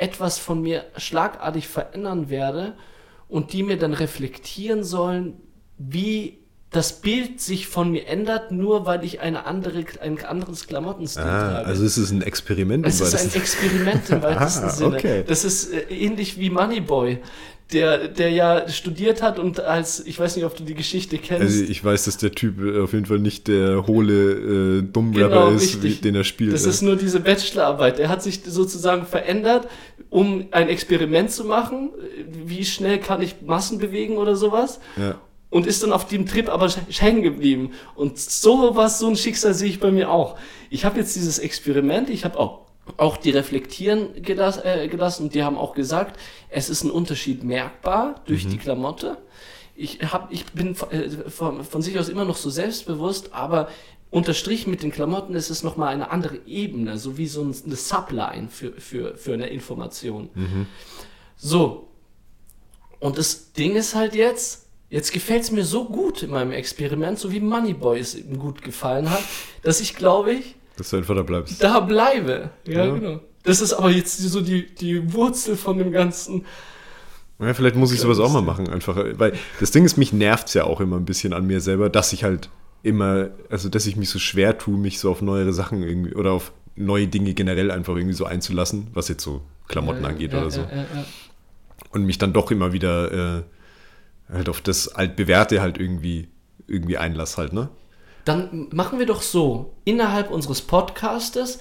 etwas von mir schlagartig verändern werde und die mir dann reflektieren sollen, wie das Bild sich von mir ändert, nur weil ich eine andere, ein anderes Klamottenstil Ah, trage. also es ist ein Experiment. Es ist ein Experiment im weitesten Ah, Sinne. okay. Das ist äh, ähnlich wie Moneyboy, der, der ja studiert hat und als, ich weiß nicht, ob du die Geschichte kennst. Also ich weiß, dass der Typ äh, auf jeden Fall nicht der hohle äh, Dummrapper Genau, ist, wie, den er spielt. das ja. ist nur diese Bachelorarbeit. Er hat sich sozusagen verändert, um ein Experiment zu machen. Wie schnell kann ich Massen bewegen oder sowas? ja. Und ist dann auf dem Trip aber hängen geblieben. Und so was, so ein Schicksal sehe ich bei mir auch. Ich habe jetzt dieses Experiment, ich habe auch, auch die reflektieren gelass, äh, gelassen und die haben auch gesagt, es ist ein Unterschied merkbar durch die Klamotte. Ich, hab, ich bin äh, von, von sich aus immer noch so selbstbewusst, aber unterstrichen mit den Klamotten ist es nochmal eine andere Ebene, so wie so ein- eine Subline für, für, für eine Information. So, und das Ding ist halt jetzt, jetzt gefällt es mir so gut in meinem Experiment, so wie Moneyboy es ihm gut gefallen hat, dass ich glaube ich Dass du einfach da bleibst. da bleibe. Ja, Ja. genau. Das ist aber jetzt so die, die Wurzel von dem Ganzen. Ja, vielleicht muss ich sowas auch mal machen, einfach. Weil das Ding ist, mich nervt ja auch immer ein bisschen an mir selber, dass ich halt immer, also dass ich mich so schwer tue, mich so auf neuere Sachen irgendwie oder auf neue Dinge generell einfach irgendwie so einzulassen, was jetzt so Klamotten angeht Ja, oder so. ja, ja, ja. Und mich dann doch immer wieder äh, halt auf das altbewährte halt irgendwie, irgendwie einlass halt, ne? Dann machen wir doch so, innerhalb unseres Podcastes,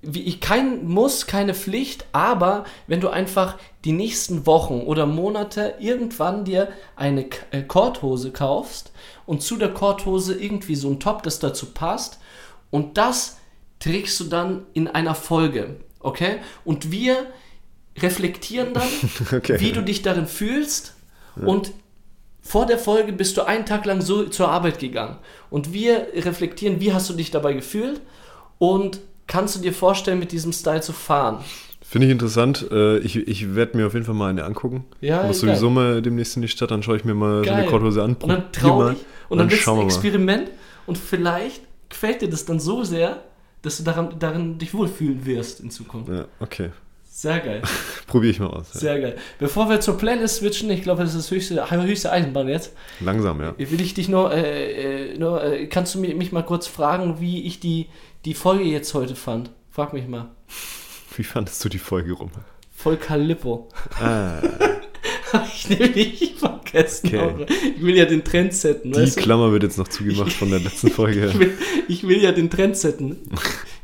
wie ich kein Muss, keine Pflicht, aber wenn du einfach die nächsten Wochen oder Monate irgendwann dir eine äh, Korthose kaufst und zu der Korthose irgendwie so ein Top, das dazu passt und das trägst du dann in einer Folge, okay? Und wir reflektieren dann, Okay. wie du dich darin fühlst und vor der Folge bist du einen Tag lang so zur Arbeit gegangen und wir reflektieren, wie hast du dich dabei gefühlt und kannst du dir vorstellen, mit diesem Style zu fahren? Finde ich interessant. Äh, ich ich werde mir auf jeden Fall mal eine angucken. Ja, Muss geil. sowieso mal demnächst in die Stadt, dann schaue ich mir mal so eine Geil. Korthose an. Und dann trau mal, dich. Und dann es schauen ein. Experiment. Und vielleicht gefällt dir das dann so sehr, dass du daran, darin dich wohlfühlen wirst in Zukunft. Ja, okay. Sehr geil. Probiere ich mal aus. Ja. Sehr geil. Bevor wir zur Playlist switchen, ich glaube, das ist das höchste, höchste Eisenbahn jetzt, Langsam, ja. will ich dich nur, äh, äh, nur äh, kannst du mi- mich mal kurz fragen, wie ich die, die Folge jetzt heute fand? Frag mich mal. Wie fandest du die Folge rum? Voll Calippo. Ah, ich nämlich vergessen. Okay. Ich will ja den Trend setten, die weißt du? Klammer wird jetzt noch zugemacht von der letzten Folge. Ich will, ich will ja den Trend setten.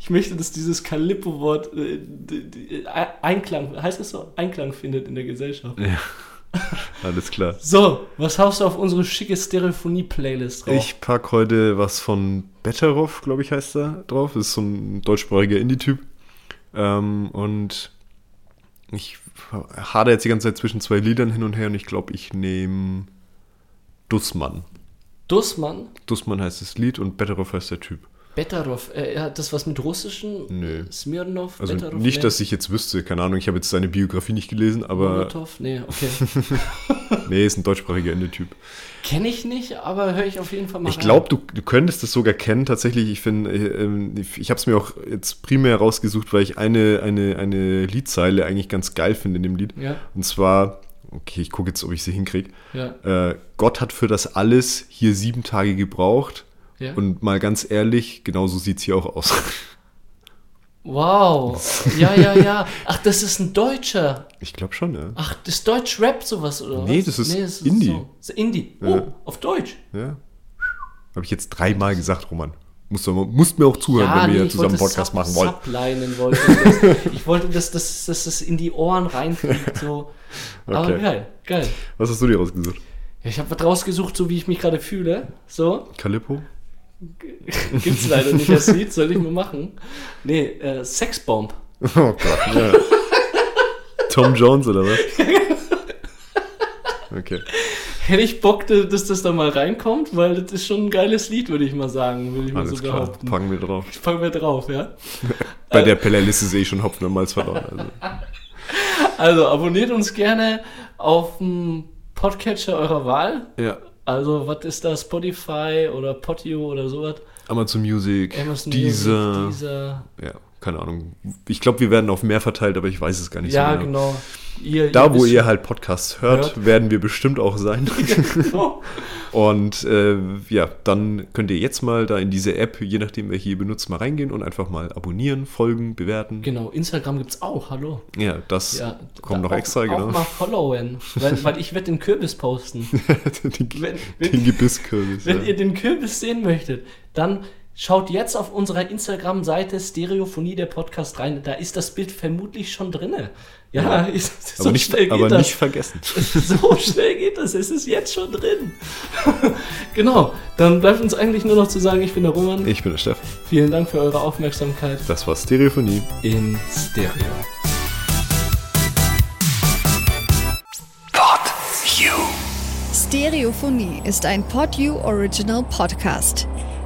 Ich möchte, dass dieses Calippo-Wort äh, d- Einklang, heißt es so? Einklang findet in der Gesellschaft. Ja. Alles klar. So, was haust du auf unsere schicke Stereophonie-Playlist drauf? Ich pack heute was von Betteroff, glaube ich, heißt er drauf. Das ist so ein deutschsprachiger Indie-Typ. Ähm, und ich hade jetzt die ganze Zeit zwischen zwei Liedern hin und her und ich glaube, ich nehme Dussmann. Dussmann, Dussmann heißt das Lied und Betteroff heißt der Typ. Betterov, äh, hat das was mit russischen? Nö. Smirnov, Also Betterov? nicht, nee. dass ich jetzt wüsste, keine Ahnung, ich habe jetzt seine Biografie nicht gelesen, aber Molotov? Nee, okay. nee, ist ein deutschsprachiger Indie-Typ. Kenne ich nicht, aber höre ich auf jeden Fall mal Ich glaube, du, du könntest es sogar kennen. Tatsächlich, ich finde, ähm, ich, ich habe es mir auch jetzt primär rausgesucht, weil ich eine, eine, eine Liedzeile eigentlich ganz geil finde in dem Lied. Ja, Und zwar, okay, ich gucke jetzt, ob ich sie hinkriege. ja, Äh, Gott hat für das alles hier sieben Tage gebraucht. Ja. Und mal ganz ehrlich, genauso sieht es hier auch aus. Wow. Ja, ja, ja. Ach, das ist ein Deutscher. Ich glaube schon, ja. Ach, das ist Deutsch-Rap sowas, oder Nee, was? das ist Indie. So. Das ist Indie. Oh, Ja. auf Deutsch. ja. Habe ich jetzt dreimal gesagt, Roman. Musst, du, musst mir auch zuhören, wenn wir nee, zusammen wollte Podcast Sub- machen wollen. Sublinen wollte ich das. Ich wollte, dass, dass, dass das in die Ohren reinfliegt. So. Aber Okay. geil, geil. Was hast du dir rausgesucht? Ja, ich habe was rausgesucht, so wie ich mich gerade fühle. So, Calippo? Gibt's leider nicht das Lied, soll ich mal machen. Nee, äh, Sexbomb. Oh Gott, ja. Tom Jones oder was? Okay. Hätte ich Bock, dass das da mal reinkommt, weil das ist schon ein geiles Lied, würde ich mal sagen, würde ich mal Alles so klar, behaupten. packen wir drauf. Fangen wir drauf, ja? Bei der Playlist ist eh schon Hopfen und Malz verloren. Also. Also abonniert uns gerne auf dem Podcatcher eurer Wahl. Ja. Also, was ist da? Spotify oder Potio oder sowas? Amazon Music, Amazon dieser, Music, dieser. ja, keine Ahnung. Ich glaube, wir werden auf mehr verteilt, aber ich weiß es gar nicht Ja, so genau. genau. Ihr, Da, wo wisst ihr halt Podcasts hört, Hört. werden wir bestimmt auch sein. genau. Und äh, ja, dann könnt ihr jetzt mal da in diese App, je nachdem, wer hier benutzt, mal reingehen und einfach mal abonnieren, folgen, bewerten. genau, Instagram gibt's auch, hallo. Ja, das Ja, kommt da noch auch, extra, auch genau. mal followen, weil, weil ich werde den Kürbis posten. den, Wenn, wenn, den Gebisskürbis. Wenn ja. ihr den Kürbis sehen möchtet, dann schaut jetzt auf unserer Instagram-Seite Stereophonie der Podcast rein. Da ist das Bild vermutlich schon drinne. Ja, ist, so aber nicht, schnell geht aber das. nicht vergessen. So schnell geht das, es ist jetzt schon drin. genau, dann bleibt uns eigentlich nur noch zu sagen, ich bin der Roman. Ich bin der Steff. Vielen Dank für eure Aufmerksamkeit Das war Stereophonie. in Stereo. Stereophonie ist ein PodU Original Podcast.